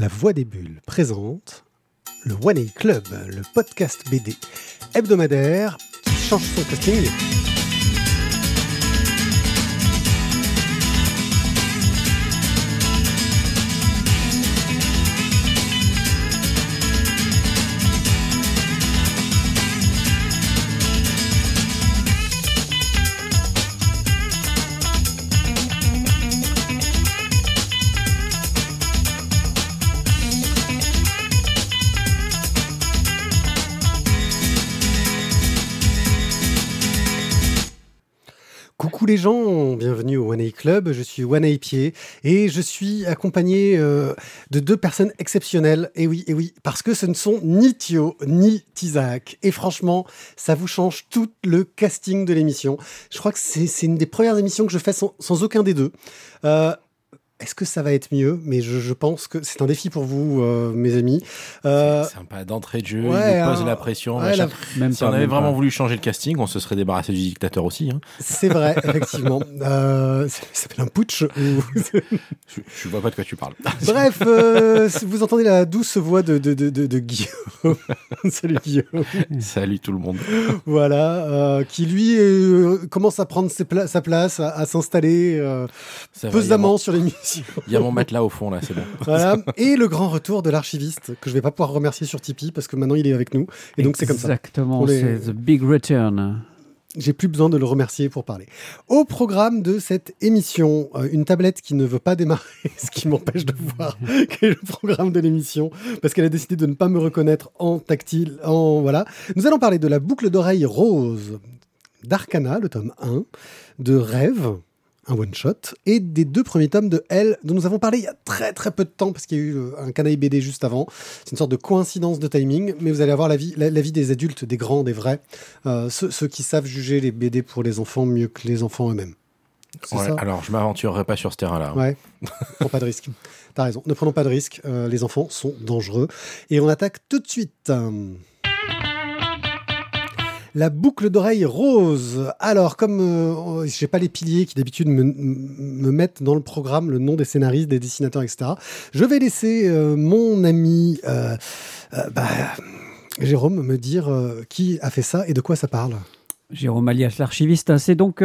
La Voix des Bulles présente le One A Club, le podcast BD hebdomadaire qui change son casting. Bienvenue au One A Club, je suis One A Pied et je suis accompagné euh, de deux personnes exceptionnelles. Et oui, et oui, parce que ce ne sont ni Thio ni Tizak. Et franchement, ça vous change tout le casting de l'émission. Je crois que c'est une des premières émissions que je fais sans, sans aucun des deux. Euh, est-ce que ça va être mieux? Mais je, je pense que c'est un défi pour vous, euh, mes amis. Euh, C'est sympa d'entrée de jeu, ouais, il nous pose hein, la pression. ouais, machin. la- Même Si pas, on avait même vraiment pas. voulu changer le casting, on se serait débarrassé du dictateur aussi. hein. c'est vrai, effectivement. Euh, ça s'appelle un putsch. ou- Je, je vois pas de quoi tu parles. Bref, euh, vous entendez la douce voix de, de, de, de, de Guillaume. Salut Guillaume. Salut tout le monde. Voilà, euh, qui lui euh, commence à prendre ses pla- sa place, à, à s'installer euh, pesamment sur l'émission. Il y a mon matelas au fond là, c'est bon. Voilà. Et le grand retour de l'archiviste, que je vais pas pouvoir remercier sur Tipeee parce que maintenant il est avec nous. Et donc c'est comme ça. Exactement, les- c'est The Big Return. J'ai plus besoin de le remercier pour parler. Au programme de cette émission, euh, une tablette qui ne veut pas démarrer, ce qui m'empêche de voir quel est le programme de l'émission, parce qu'elle a décidé de ne pas me reconnaître en tactile, en voilà. Nous allons parler de la boucle d'oreille rose d'Arcana, le tome 1, de Rêve, un one-shot, et des deux premiers tomes de Elle, dont nous avons parlé il y a très très peu de temps, parce qu'il y a eu euh, un canaille BD juste avant. C'est une sorte de coïncidence de timing, mais vous allez avoir l'avis la, l'avis des adultes, des grands, des vrais, euh, ceux, ceux qui savent juger les BD pour les enfants mieux que les enfants eux-mêmes. Ouais, alors je m'aventurerai pas sur ce terrain-là. hein. Ouais, prends pas de risque. T'as raison, ne prenons pas de risque. euh, les enfants sont dangereux. Et on attaque tout de suite. La boucle d'oreille rose. Alors, comme euh, j'ai pas les piliers qui d'habitude me, me mettent dans le programme le nom des scénaristes, des dessinateurs, etc., je vais laisser euh, mon ami euh, euh, bah, Jérôme me dire qui a fait ça et de quoi ça parle. Jérôme alias l'archiviste, c'est donc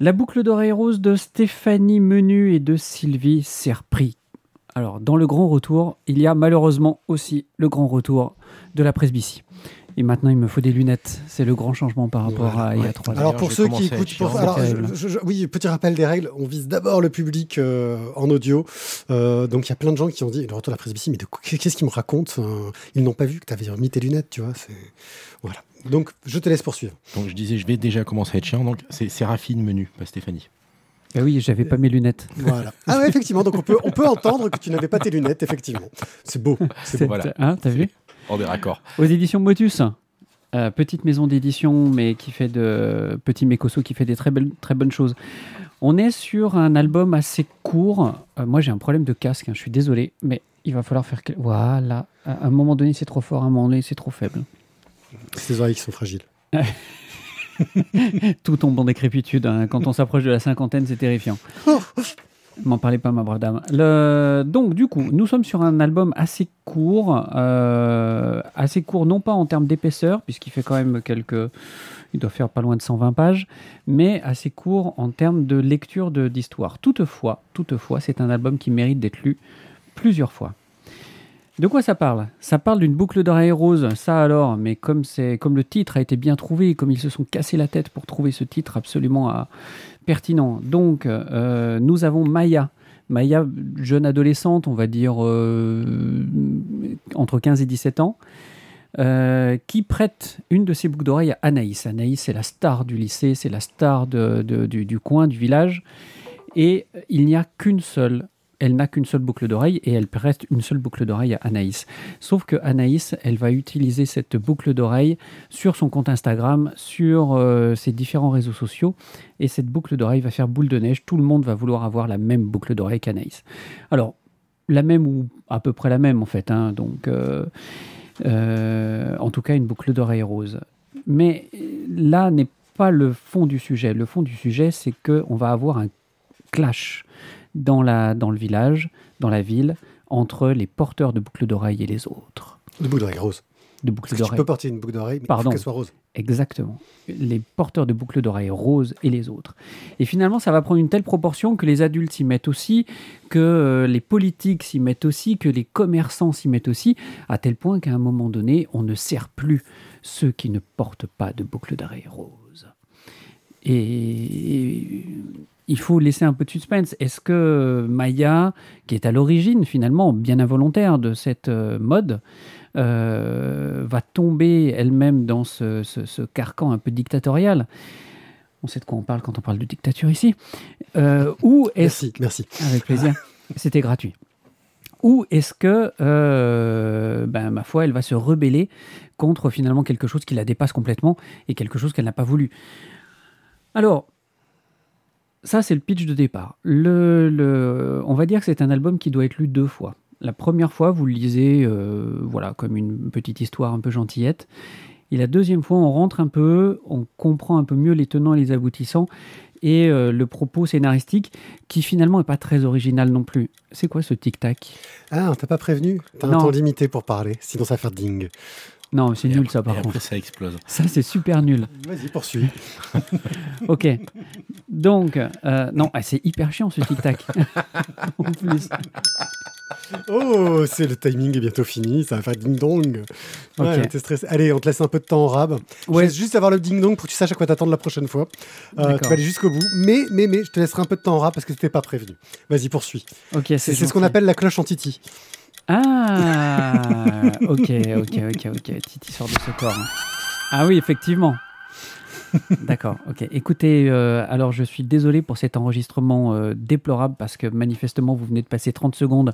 la boucle d'oreille rose de Stéphanie Menu et de Sylvie Serpry. Alors, dans le grand retour, il y a malheureusement aussi le grand retour de la presbytie. Et maintenant, il me faut des lunettes. C'est le grand changement par rapport Voilà, à il y a trois ans. Alors pour ceux qui écoutent, pour- alors, je- je- je- oui, petit rappel des règles, on vise d'abord le public euh, en audio. Euh, donc il y a plein de gens qui ont dit le retour de la presbytie, mais qu'est-ce qu'ils me racontent Euh, Ils n'ont pas vu que tu avais mis tes lunettes, tu vois. Voilà. Donc je te laisse poursuivre. Donc je disais, je vais déjà commencer à être chiant. Donc c'est Séraphine Menu, pas Stéphanie. Ah oui, j'avais pas mes lunettes. Voilà. Ah ouais, effectivement. Donc on peut, on peut entendre que tu n'avais pas tes lunettes, effectivement. C'est beau. C'est beau. voilà. Hein, T'as vu? On est raccord. Aux éditions Motus, euh, petite maison d'édition, mais qui fait de petit mécosso qui fait des très belles, très bonnes choses. On est sur un album assez court. Euh, moi, j'ai un problème de casque. hein, je suis désolé, mais il va falloir faire. Voilà. À un moment donné, c'est trop fort. À un moment donné, c'est trop faible. C'est tes oreilles qui sont fragiles. Tout tombe en décrépitude. hein. Quand on s'approche de la cinquantaine, c'est terrifiant. M'en parlez pas, ma brave dame. Donc, du coup, nous sommes sur un album assez court, euh, assez court, non pas en termes d'épaisseur, puisqu'il fait quand même quelques. Il doit faire pas loin de 120 pages, mais assez court en termes de lecture de- d'histoire. Toutefois, toutefois, c'est un album qui mérite d'être lu plusieurs fois. De quoi ça parle? Ça parle d'une boucle d'oreille rose, ça alors, mais comme, comme le titre a été bien trouvé, comme ils se sont cassés la tête pour trouver ce titre absolument euh, pertinent. Donc, euh, nous avons Maya. Maya, jeune adolescente, on va dire euh, entre 15 et 17 ans, qui prête une de ses boucles d'oreille à Anaïs. Anaïs, c'est la star du lycée, c'est la star du coin, du village. Et il n'y a qu'une seule elle n'a qu'une seule boucle d'oreille et elle prête une seule boucle d'oreille à Anaïs. Sauf que Anaïs, elle va utiliser cette boucle d'oreille sur son compte Instagram, sur euh, ses différents réseaux sociaux, et cette boucle d'oreille va faire boule de neige. Tout le monde va vouloir avoir la même boucle d'oreille qu'Anaïs. Alors, la même ou à peu près la même en fait. hein, donc, euh, euh, en tout cas, une boucle d'oreille rose. Mais là n'est pas le fond du sujet. Le fond du sujet, c'est qu'on va avoir un clash dans, la, dans le village, dans la ville, entre les porteurs de boucles d'oreilles et les autres. De boucles d'oreilles roses. De boucles que tu d'oreilles. peux porter une boucle d'oreille, mais Pardon. il faut qu'elle soit rose. Exactement. Les porteurs de boucles d'oreilles roses et les autres. Et finalement, ça va prendre une telle proportion que les adultes s'y mettent aussi, que euh, les politiques s'y mettent aussi, que les commerçants s'y mettent aussi, à tel point qu'à un moment donné, on ne sert plus ceux qui ne portent pas de boucles d'oreilles roses. Et il faut laisser un peu de suspense. Est-ce que Maya, qui est à l'origine finalement bien involontaire de cette euh, mode, euh, va tomber elle-même dans ce, ce- ce carcan un peu dictatorial? On sait de quoi on parle quand on parle de dictature ici. Euh, ou est-ce Merci, merci. avec plaisir. C'était gratuit. Ou est-ce que, euh, ben, ma foi, elle va se rebeller contre finalement quelque chose qui la dépasse complètement et quelque chose qu'elle n'a pas voulu? Alors, ça, c'est le pitch de départ. Le, le- on va dire que c'est un album qui doit être lu deux fois. La première fois, vous le lisez euh, voilà, comme une petite histoire un peu gentillette. Et la deuxième fois, on rentre un peu, on comprend un peu mieux les tenants et les aboutissants et euh, le propos scénaristique qui finalement n'est pas très original non plus. C'est quoi ce tic-tac? Ah, on t'a pas prévenu? T'as un temps limité pour parler, sinon ça va faire ding. Non, c'est nul après- ça par et contre. après, ça explose. Ça, c'est super nul. Vas-y, poursuis. Ok. Donc, euh, non, ah, c'est hyper chiant ce tic-tac. en plus. Oh, c'est le timing est bientôt fini, ça va faire ding dong. Ouais, Ok. t'es stressé. Allez, on te laisse un peu de temps en rab. Je Ouais. laisse juste avoir le ding dong pour que tu saches à quoi t'attendre la prochaine fois. Euh, tu vas aller jusqu'au bout. Mais, mais, mais, je te laisserai un peu de temps en rab parce que t'étais pas prévenu. Vas-y, poursuis. Ok, C'est c'est ce qu'on appelle la cloche en titi. Ah, ok, ok, ok, ok. Titi sort de ce corps. hein. Ah oui, effectivement. D'accord, ok. Écoutez, euh, alors je suis désolé pour cet enregistrement euh, déplorable parce que manifestement vous venez de passer 30 secondes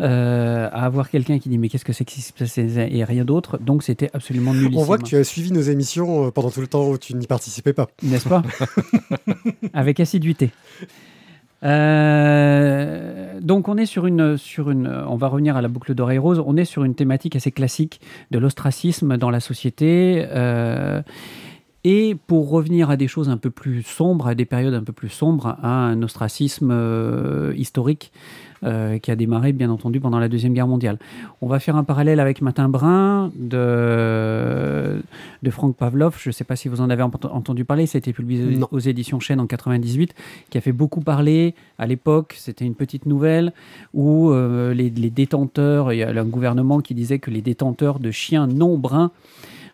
euh, à avoir quelqu'un qui dit mais qu'est-ce que c'est qui se passe et rien d'autre. Donc c'était absolument nullissime. On voit que tu as suivi nos émissions pendant tout le temps où tu n'y participais pas. n'est-ce pas? Avec assiduité. Euh, donc on est sur une, on va revenir à la boucle d'oreille rose. On est sur une thématique assez classique de l'ostracisme dans la société. euh, et pour revenir à des choses un peu plus sombres, à des périodes un peu plus sombres, à un ostracisme euh, historique euh, qui a démarré bien entendu pendant la Deuxième Guerre mondiale. On va faire un parallèle avec Matin Brun de, de Frank Pavlov. Je ne sais pas si vous en avez ent- entendu parler, ça a été publié Non. aux éditions Chêne en 98, qui a fait beaucoup parler à l'époque. C'était une petite nouvelle où euh, les, les détenteurs, il y a un gouvernement qui disait que les détenteurs de chiens non bruns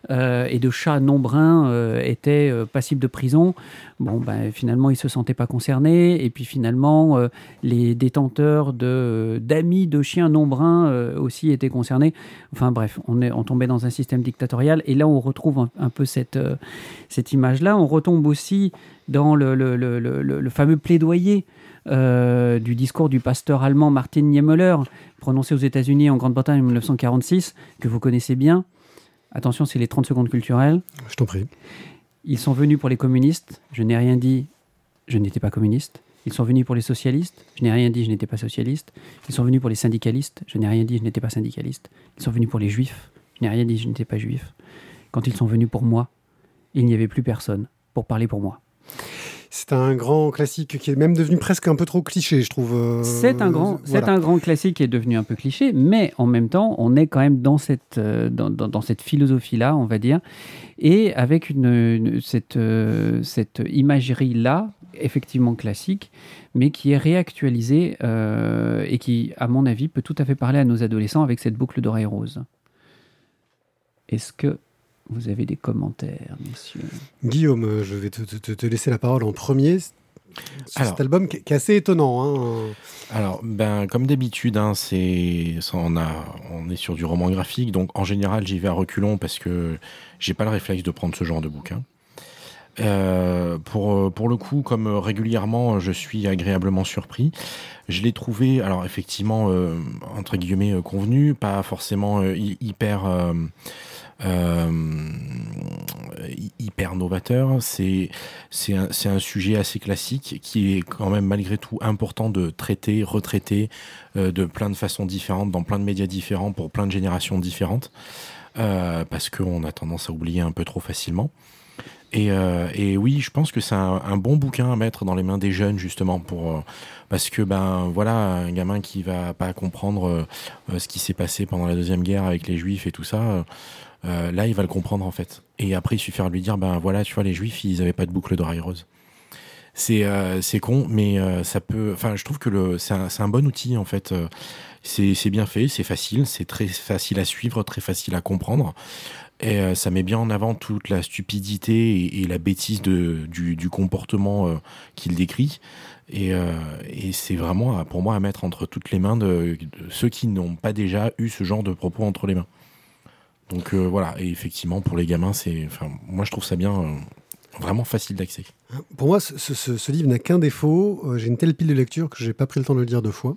et de chats non bruns euh, étaient euh, passibles de prison. Bon, ben, finalement, ils se sentaient pas concernés. Et puis finalement, euh, les détenteurs d'amis de chiens non bruns euh, aussi étaient concernés. Enfin bref, on, est, on tombait dans un système dictatorial. Et là, on retrouve un, peu cette, euh, cette image-là. On retombe aussi dans le, le- le- le- fameux plaidoyer euh, du discours du pasteur allemand Martin Niemöller, prononcé aux États-Unis en Grande-Bretagne en 1946, que vous connaissez bien. Attention, c'est les 30 secondes culturelles. Je t'en prie. Ils sont venus pour les communistes, je n'ai rien dit, je n'étais pas communiste. Ils sont venus pour les socialistes, je n'ai rien dit, je n'étais pas socialiste. Ils sont venus pour les syndicalistes, je n'ai rien dit, je n'étais pas syndicaliste. Ils sont venus pour les juifs, je n'ai rien dit, je n'étais pas juif. Quand ils sont venus pour moi, il n'y avait plus personne pour parler pour moi. C'est un grand classique qui est même devenu presque un peu trop cliché, je trouve. euh, C'est un, grand, c'est un grand classique qui est devenu un peu cliché, mais en même temps, on est quand même dans cette, euh, dans, dans- dans cette philosophie-là, on va dire, et avec une, une- cette, euh, cette imagerie-là, effectivement classique, mais qui est réactualisée euh, et qui, à mon avis, peut tout à fait parler à nos adolescents avec cette boucle d'oreille rose. Est-ce que vous avez des commentaires, messieurs Guillaume, euh, je vais te, te- laisser la parole en premier sur Alors. cet album qui est, assez étonnant. hein. Alors, ben, comme d'habitude, hein, c'est, on, a, on est sur du roman graphique, donc en général, j'y vais à reculons parce que j'ai pas le réflexe de prendre ce genre de bouquin. Euh, pour, pour le coup, comme régulièrement, je suis agréablement surpris. Je l'ai trouvé, alors effectivement, euh, entre guillemets, euh, convenu, pas forcément euh, hy- hyper. Euh, hy- hyper novateur, c'est un, un sujet assez classique qui est quand même malgré tout important de traiter, retraiter euh, de plein de façons différentes, dans plein de médias différents, pour plein de générations différentes, euh, parce qu'on a tendance à oublier un peu trop facilement. Et, et, oui, je pense que c'est un, un, bon bouquin à mettre dans les mains des jeunes justement pour parce que ben voilà un gamin qui va pas comprendre ce qui s'est passé pendant la deuxième guerre avec les juifs et tout ça. Là, il va le comprendre en fait. Et après, il suffira de lui dire ben voilà, tu vois, les juifs, ils avaient pas de boucle d'oreille rose. C'est c'est con, mais ça peut. Enfin, je trouve que c'est un, un, bon outil en fait. c'est bien fait, c'est facile, c'est très facile à suivre, très facile à comprendre. Et euh, ça met bien en avant toute la stupidité et, la bêtise de, du, comportement euh, qu'il décrit. Et, euh, et c'est vraiment pour moi à mettre entre toutes les mains de, ceux qui n'ont pas déjà eu ce genre de propos entre les mains. Donc voilà, et effectivement pour les gamins, c'est, enfin, moi je trouve ça bien, vraiment facile d'accès. Pour moi, ce, ce, ce livre n'a qu'un défaut. J'ai une telle pile de lecture que j'ai pas pris le temps de le lire deux fois.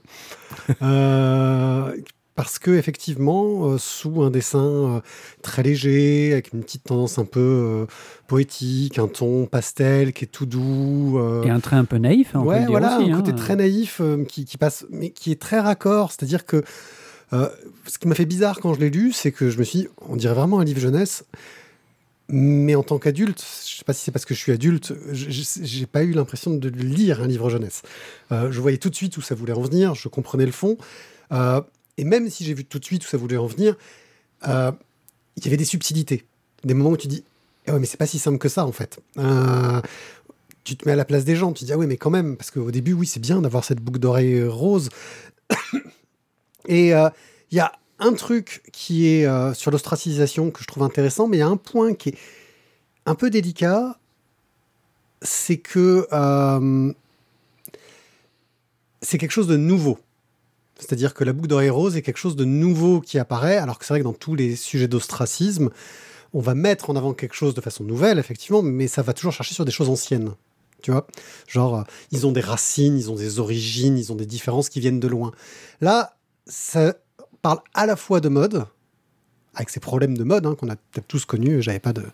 parce que effectivement, euh, sous un dessin euh, très léger, avec une petite tendance un peu euh, poétique, un ton pastel qui est tout doux, et un trait un peu naïf. Hein, ouais, voilà, aussi, un hein. côté très naïf qui, qui, passe, mais qui est très raccord. C'est-à-dire que ce qui m'a fait bizarre quand je l'ai lu, c'est que je me suis, dit, on dirait vraiment un livre jeunesse. Mais en tant qu'adulte, je sais pas si c'est parce que je suis adulte, j'ai pas eu l'impression de lire un livre jeunesse. je voyais tout de suite où ça voulait en venir, je comprenais le fond. Euh, et même si j'ai vu tout de suite où ça voulait en venir, euh, il y avait des subtilités. Des moments où tu dis, eh mais c'est pas si simple que ça, en fait. Euh, tu te mets à la place des gens, tu dis, ah oui, mais quand même, parce qu'au début, oui, c'est bien d'avoir cette boucle d'oreille rose. Et euh, il y a un truc qui est sur l'ostracisation que je trouve intéressant, mais il y a un point qui est un peu délicat, c'est que c'est quelque chose de nouveau. C'est-à-dire que la boucle d'oreille rose est quelque chose de nouveau qui apparaît, alors que c'est vrai que dans tous les sujets d'ostracisme, on va mettre en avant quelque chose de façon nouvelle, effectivement, mais ça va toujours chercher sur des choses anciennes. Tu vois Genre, euh, ils ont des racines, ils ont des origines, ils ont des différences qui viennent de loin. Là, ça parle à la fois de mode, avec ces problèmes de mode hein, qu'on a peut-être tous connus. J'avais pas de,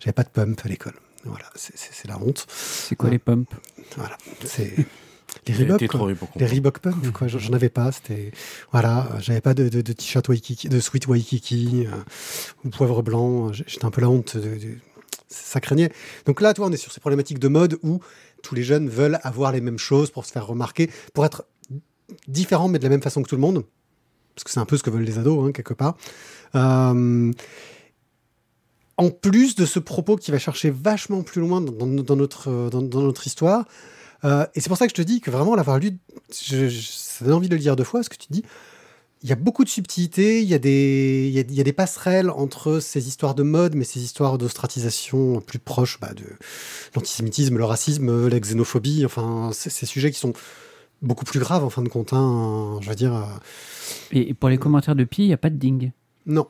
j'avais pas de pump à l'école. Voilà, c'est la honte. C'est quoi les pumps? Voilà, c'est les Reebok, les Reebok Pump, quoi. J'en avais pas. C'était voilà, j'avais pas de, de, de t-shirt Waikiki, de sweat Waikiki euh, ou poivre blanc. J'étais un peu la honte. De, ça craignait. Donc là, toi, on est sur ces problématiques de mode où tous les jeunes veulent avoir les mêmes choses pour se faire remarquer, pour être différents mais de la même façon que tout le monde, parce que c'est un peu ce que veulent les ados hein, quelque part. Euh, en plus de ce propos qui va chercher vachement plus loin dans, notre, histoire, euh, et c'est pour ça que je te dis que vraiment l'avoir lu, je, ça donne envie de le lire deux fois, ce que tu dis. Il y a beaucoup de subtilités, il y, a des, passerelles entre ces histoires de mode, mais ces histoires d'ostratisation plus proches bah, de l'antisémitisme, le racisme, la xénophobie, enfin, ces sujets qui sont beaucoup plus graves en fin de compte. Hein, je veux dire. Euh... Et pour les commentaires de Pi, il n'y a pas de ding Non.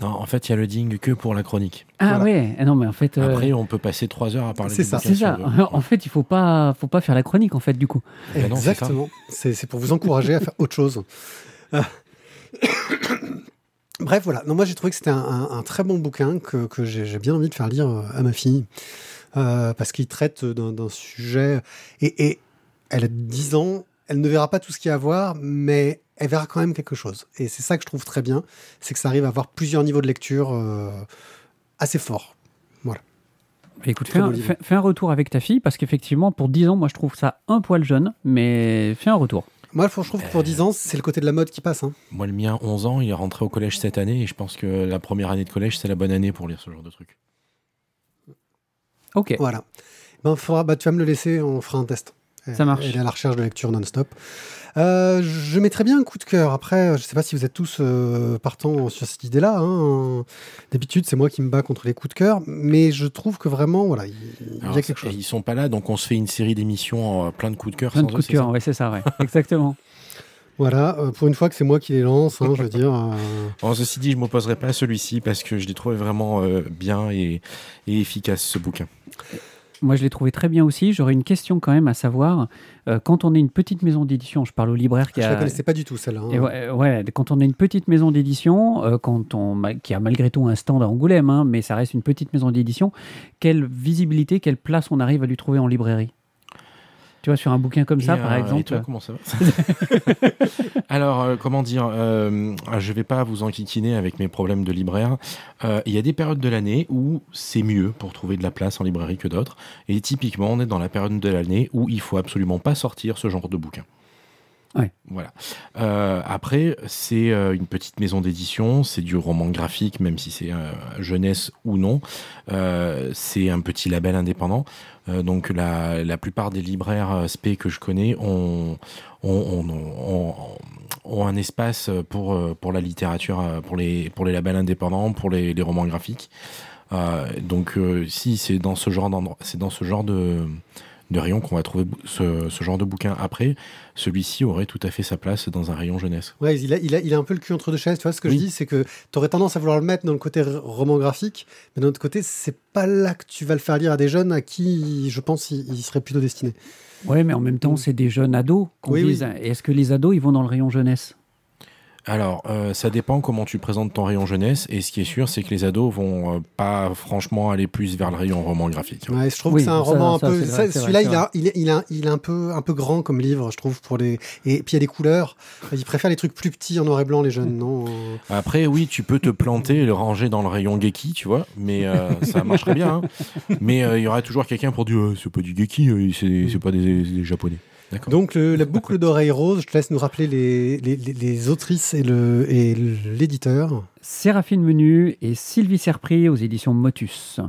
Non, en fait, il y a le ding que pour la chronique. Ah voilà. ouais, non mais en fait. Euh... Après, on peut passer trois heures à parler. C'est ça. C'est ça. Le... En fait, il faut pas, faut pas faire la chronique en fait du coup. Exactement. C'est pour vous encourager à faire autre chose. Bref, voilà. Non, moi, j'ai trouvé que c'était un, un, un, très bon bouquin que, que j'ai bien envie de faire lire à ma fille euh, parce qu'il traite d'un sujet et, et elle a 10 ans. Elle ne verra pas tout ce qu'il y a à voir, mais elle verra quand même quelque chose. Et c'est ça que je trouve très bien, c'est que ça arrive à avoir plusieurs niveaux de lecture euh, assez forts. Voilà. Écoute, fais un, fais, fais un, retour avec ta fille, parce qu'effectivement, pour 10 ans, moi je trouve ça un poil jeune, mais fais un retour. Moi, je trouve que pour 10 ans, c'est le côté de la mode qui passe. Hein. Moi, le mien, 11 ans, il est rentré au collège cette année, et je pense que la première année de collège, c'est la bonne année pour lire ce genre de truc. Ok. Voilà. Ben, faudra, bah, tu vas me le laisser, on fera un test. Ça marche. Elle est à la recherche de lecture non-stop. Euh, je mettrais bien un coup de cœur. Après, je ne sais pas si vous êtes tous euh, partants sur cette idée-là. Hein. D'habitude, c'est moi qui me bats contre les coups de cœur, mais je trouve que vraiment, voilà, il, Alors, y a quelque chose. Ils sont pas là, donc on se fait une série d'émissions euh, plein de coups de cœur. Plein de coups de cœur, ouais, c'est ça, ouais. exactement. Voilà, euh, pour une fois que c'est moi qui les lance, hein, je veux dire. Euh... Bon, ceci dit, je ne m'opposerai pas à celui-ci parce que je l'ai trouvé vraiment euh, bien et, et efficace ce bouquin. Moi, je l'ai trouvé très bien aussi. J'aurais une question quand même à savoir, euh, quand on est une petite maison d'édition, je parle au libraire qui je a... Je la connaissais pas du tout, celle-là. Hein. Ouais, ouais, quand on est une petite maison d'édition, euh, quand on, qui a malgré tout un stand à Angoulême, hein, mais ça reste une petite maison d'édition, quelle visibilité, quelle place on arrive à lui trouver en librairie? Tu vois, sur un bouquin comme ça, Et, par euh, exemple. et toi, comment ça va Alors, euh, comment dire euh, Je vais pas vous enquiquiner avec mes problèmes de libraire. Euh, Il y a des périodes de l'année où c'est mieux pour trouver de la place en librairie que d'autres. Et typiquement, on est dans la période de l'année où il faut absolument pas sortir ce genre de bouquin. Ouais. Voilà. Euh, après, c'est euh, une petite maison d'édition, c'est du roman graphique, même si c'est euh, jeunesse ou non. C'est un petit label indépendant. Donc la, la plupart des libraires spé que je connais ont, ont, ont, ont- un espace pour, pour la littérature, pour les, pour les labels indépendants, pour les, les romans graphiques. Donc si c'est dans ce genre d'endroit, c'est dans ce genre de, de rayon qu'on va trouver ce, ce genre de bouquin. Après, celui-ci aurait tout à fait sa place dans un rayon jeunesse. Ouais, il a, il, a, il a un peu le cul entre deux chaises. Tu vois, ce que Oui. je dis, c'est que tu aurais tendance à vouloir le mettre dans le côté roman graphique, mais d'un autre côté, c'est pas là que tu vas le faire lire à des jeunes à qui, je pense, il, il serait plutôt destiné. Ouais, mais en même temps, c'est des jeunes ados qu'on Oui, vise. Et Est-ce que les ados, ils vont dans le rayon jeunesse? Alors, euh, ça dépend comment tu présentes ton rayon jeunesse. Et ce qui est sûr, c'est que les ados vont euh, pas franchement aller plus vers le rayon roman graphique. Ouais, je trouve Oui, que c'est un ça- roman ça, un peu. Celui-là, il, a, il, est, il, a, il est un peu, un peu grand comme livre, je trouve, pour les. Et puis il y a des couleurs. Ils préfèrent les trucs plus petits en noir et blanc, les jeunes, non euh, Après, oui, tu peux te planter et le ranger dans le rayon Geki, tu vois, mais euh, ça marcherait bien. hein. Mais euh, il y aurait toujours quelqu'un pour dire euh, c'est pas du Geki, c'est c'est pas des, des japonais. Donc le- la boucle d'oreille rose, je te laisse nous rappeler les, les, les- les autrices et le et l'éditeur. Séraphine Menu et Sylvie Serpris aux éditions Motus.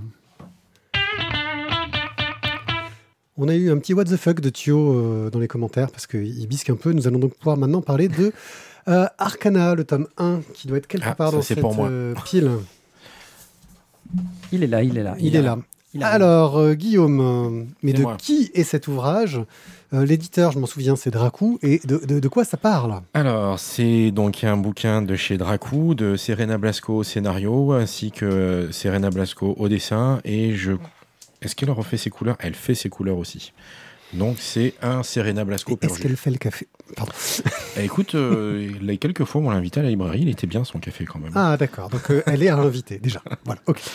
On a eu un petit what the fuck de Thio euh, dans les commentaires parce qu'il bisque un peu. Nous allons donc pouvoir maintenant parler de euh, Arcana, le tome 1, qui doit être quelque Ah, part dans cette pour moi. euh, pile. Il est là, il est là. Il est là. Alors, euh, Guillaume, mais C'est de moi. qui est cet ouvrage? Euh, L'éditeur, je m'en souviens, c'est Dracou. Et de, de- de quoi ça parle? Alors, c'est donc un bouquin de chez Dracou, de Serena Blasco au scénario, ainsi que Serena Blasco au dessin. Et je. Est-ce qu'elle refait ses couleurs? Elle fait ses couleurs aussi. Donc, c'est un Serena Blasco Est-ce qu'elle fait le café Pardon. Eh, Écoute, euh, les quelques fois où on l'a invité à la librairie, il était bien son café quand même. Ah, d'accord. Donc, euh, elle est à l'invité, déjà. Voilà, ok.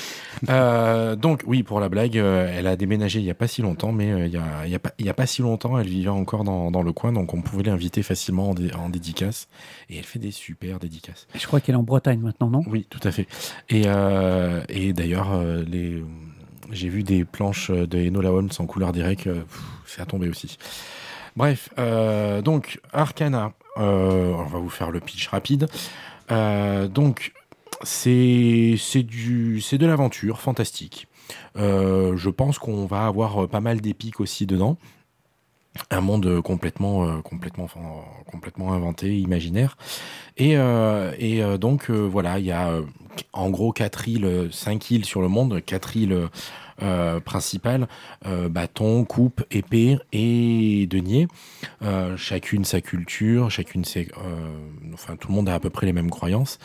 Euh, donc oui, pour la blague, euh, elle a déménagé il n'y a pas si longtemps, mais euh, il n'y a, y a, pas- il y a pas si longtemps, elle vivait encore dans, dans le coin, donc on pouvait l'inviter facilement en, dé- en dédicace. Et elle fait des super dédicaces. Je crois qu'elle est en Bretagne maintenant, non? Oui, tout à fait. Et, euh, et d'ailleurs, euh, les... j'ai vu des planches de Enola Holmes en couleur direct, pff, c'est à tomber aussi. Bref, euh, donc Arcana, euh, on va vous faire le pitch rapide. Euh, donc, c'est c'est de l'aventure fantastique. Je pense qu'on va avoir pas mal d'épiques aussi dedans. Un monde euh, complètement, euh, complètement, inventé, imaginaire. Et, euh, donc, voilà, il y a en gros quatre îles, cinq îles sur le monde, quatre îles principales euh, bâton, coupe, épée et denier. Euh, chacune sa culture, chacune ses. euh, enfin, tout le monde a à peu près les mêmes croyances.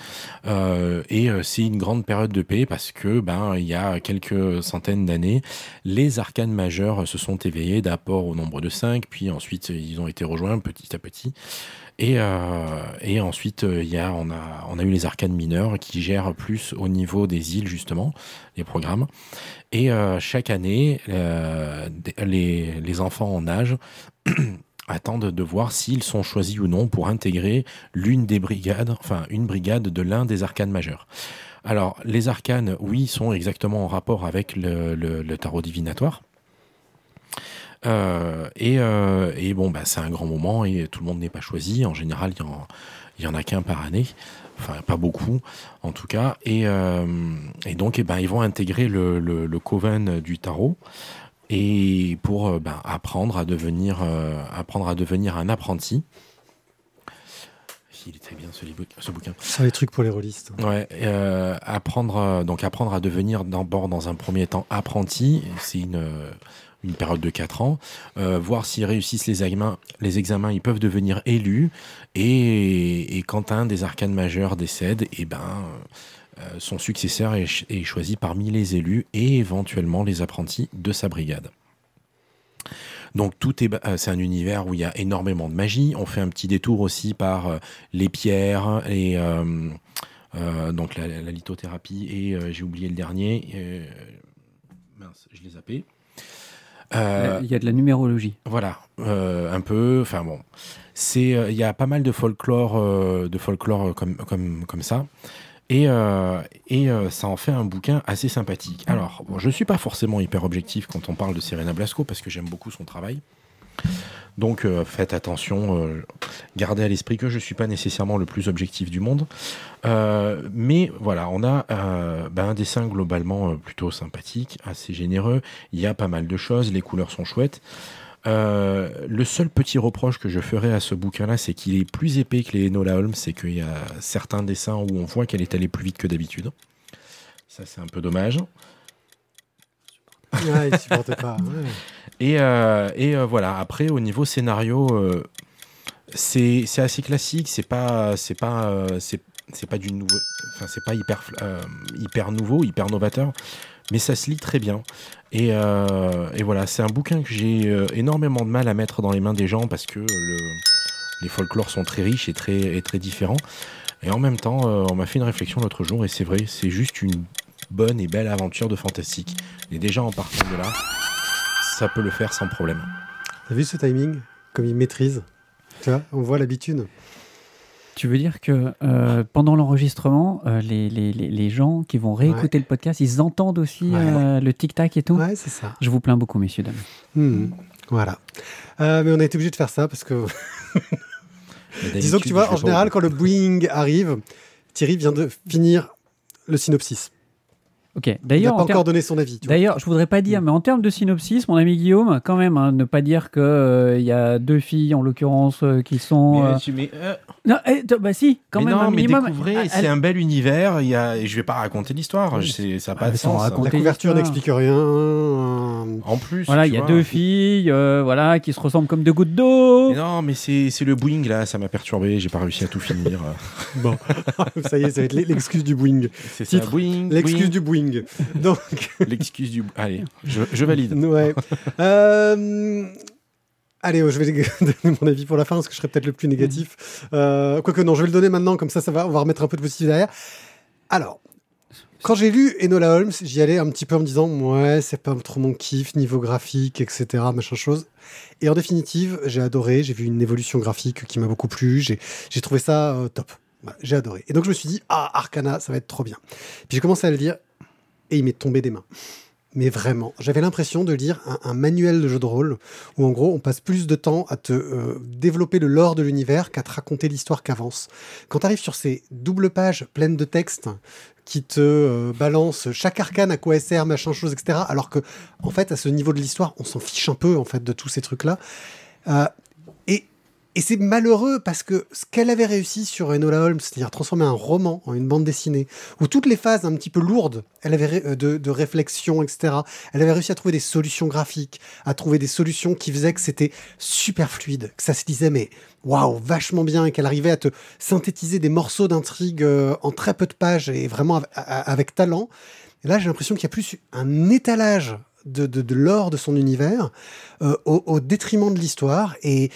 Euh, et euh, c'est une grande période de paix parce que, ben, il y a quelques centaines d'années, les arcanes majeurs se sont éveillés d'abord au nombre de 5, puis ensuite ils ont été rejoints petit à petit. Et, euh, et ensuite, euh, il y a, on, a, on a eu les arcanes mineurs qui gèrent plus au niveau des îles, justement, les programmes. Et euh, chaque année, les, les enfants en âge attendent de voir s'ils sont choisis ou non pour intégrer l'une des brigades, enfin une brigade de l'un des arcanes majeurs. Alors, les arcanes, oui, sont exactement en rapport avec le tarot divinatoire. Euh, et, euh, et bon, bah, c'est un grand moment et tout le monde n'est pas choisi. En général, il y en, il y en a qu'un par année. Enfin, pas beaucoup, en tout cas. Et, euh, et donc, eh ben, ils vont intégrer le, le, le coven du tarot et pour ben, apprendre, à devenir, apprendre à devenir un apprenti. Il est très bien ce, livre- ce bouquin. C'est les trucs pour les rôlistes. Ouais, euh, apprendre, donc apprendre à devenir d'abord dans un premier temps apprenti, c'est une, une période de 4 ans. Euh, voir s'ils réussissent les examens, ils peuvent devenir élus. Et, quand un des arcanes majeurs décède, et ben, euh, son successeur est, ch- est choisi parmi les élus et éventuellement les apprentis de sa brigade. Donc tout est, euh, c'est un univers où il y a énormément de magie. On fait un petit détour aussi par les pierres et donc la, lithothérapie et j'ai oublié le dernier. mince, je l'ai zappé. Euh, Il y a de la numérologie. Voilà, euh, un peu. Enfin bon, c'est euh, il y a pas mal de folklore, de folklore comme comme comme ça. Et, euh, et euh, ça en fait un bouquin assez sympathique. Alors, bon, je ne suis pas forcément hyper objectif quand on parle de Serena Blasco parce que j'aime beaucoup son travail. Donc euh, faites attention, euh, gardez à l'esprit que je ne suis pas nécessairement le plus objectif du monde. Euh, mais voilà, on a ben, un dessin globalement plutôt sympathique, assez généreux. Il y a pas mal de choses, les couleurs sont chouettes. Le seul petit reproche que je ferais à ce bouquin-là, c'est qu'il est plus épais que les Enola Holmes, c'est qu'il y a certains dessins où on voit qu'elle est allée plus vite que d'habitude. Ça, c'est un peu dommage. Supportait pas. Et, euh, euh, voilà, après, au niveau scénario, euh, c'est assez classique, c'est pas, pas, pas enfin, c'est pas hyper, hyper nouveau, hyper novateur, mais ça se lit très bien. Et, voilà, c'est un bouquin que j'ai énormément de mal à mettre dans les mains des gens parce que le, les folklores sont très riches et très, et très différents. Et en même temps, on m'a fait une réflexion l'autre jour, et c'est vrai, c'est juste une bonne et belle aventure de fantastique. Et déjà en partant de là, ça peut le faire sans problème. T'as vu ce timing Comme il maîtrise. Tu vois, on voit l'habitude. Tu veux dire que euh, pendant l'enregistrement, euh, les, les, les, gens qui vont réécouter le podcast, ils entendent aussi Ouais. euh, le tic-tac et tout Ouais, c'est ça. Je vous plains beaucoup, messieurs, dames. Hmm, Voilà. Euh, mais on a été obligé de faire ça parce que, disons que tu vois, en général, quand le boing arrive, Thierry vient de finir le synopsis. Ok, Il n'a d'ailleurs, pas encore donné son avis. D'ailleurs, je voudrais pas dire, mais en termes de synopsis, mon ami Guillaume, quand même, hein, ne pas dire que euh, il y a deux filles en l'occurrence euh, qui sont. Mais, euh, mais, euh, Non, eh, bah si, quand mais même non, un mais minimum. découvrez, Ah, c'est un bel univers. Il y a, et je vais pas raconter l'histoire. sais- Ça n'a pas Ah, de sans sens. raconter. La couverture n'explique rien. En plus, Voilà, il y a vois. deux filles, euh, voilà, qui se ressemblent comme deux gouttes d'eau. Non, mais c'est c'est le boing là, ça m'a perturbé. J'ai pas réussi à tout finir. Bon, ça y est, ça va être l'excuse du boing. C'est ça. L'excuse boing. du Donc, L'excuse du. Allez, je, je valide. ouais. Euh, Allez, oh, je vais donner mon avis pour la fin parce que je serais peut-être le plus négatif. Euh, Quoique non, je vais le donner maintenant, comme ça, ça va, on va remettre un peu de positif derrière. Alors, quand j'ai lu Enola Holmes, j'y allais un petit peu en me disant, ouais, c'est pas trop mon kiff, niveau graphique, etc., machin chose. Et en définitive, j'ai adoré, j'ai vu une évolution graphique qui m'a beaucoup plu, j'ai trouvé ça euh, top. J'ai adoré. Et donc je me suis dit, ah, Arcana, ça va être trop bien. Puis j'ai commencé à le lire et il m'est tombé des mains. Mais vraiment, j'avais l'impression de lire un, manuel de jeu de rôle où en gros on passe plus de temps à te euh, développer le lore de l'univers qu'à te raconter l'histoire qu'avance. Quand tu arrives sur ces doubles pages pleines de textes qui te euh, balancent chaque arcane à quoi elle sert, machin chose, etc. Alors que en fait à ce niveau de l'histoire, on s'en fiche un peu en fait de tous ces trucs-là. Euh, et c'est malheureux parce que ce qu'elle avait réussi sur Enola Holmes, c'est-à-dire transformer un roman en une bande dessinée, où toutes les phases un petit peu lourdes elle avait euh, de, de réflexion, etc., elle avait réussi à trouver des solutions graphiques, à trouver des solutions qui faisaient que c'était super fluide, que ça se disait mais waouh, vachement bien, et qu'elle arrivait à te synthétiser des morceaux d'intrigue euh, en très peu de pages et vraiment avec talent. Là, j'ai l'impression qu'il y a plus un étalage de, de, de l'or de son univers euh, au, au détriment de l'histoire. Et,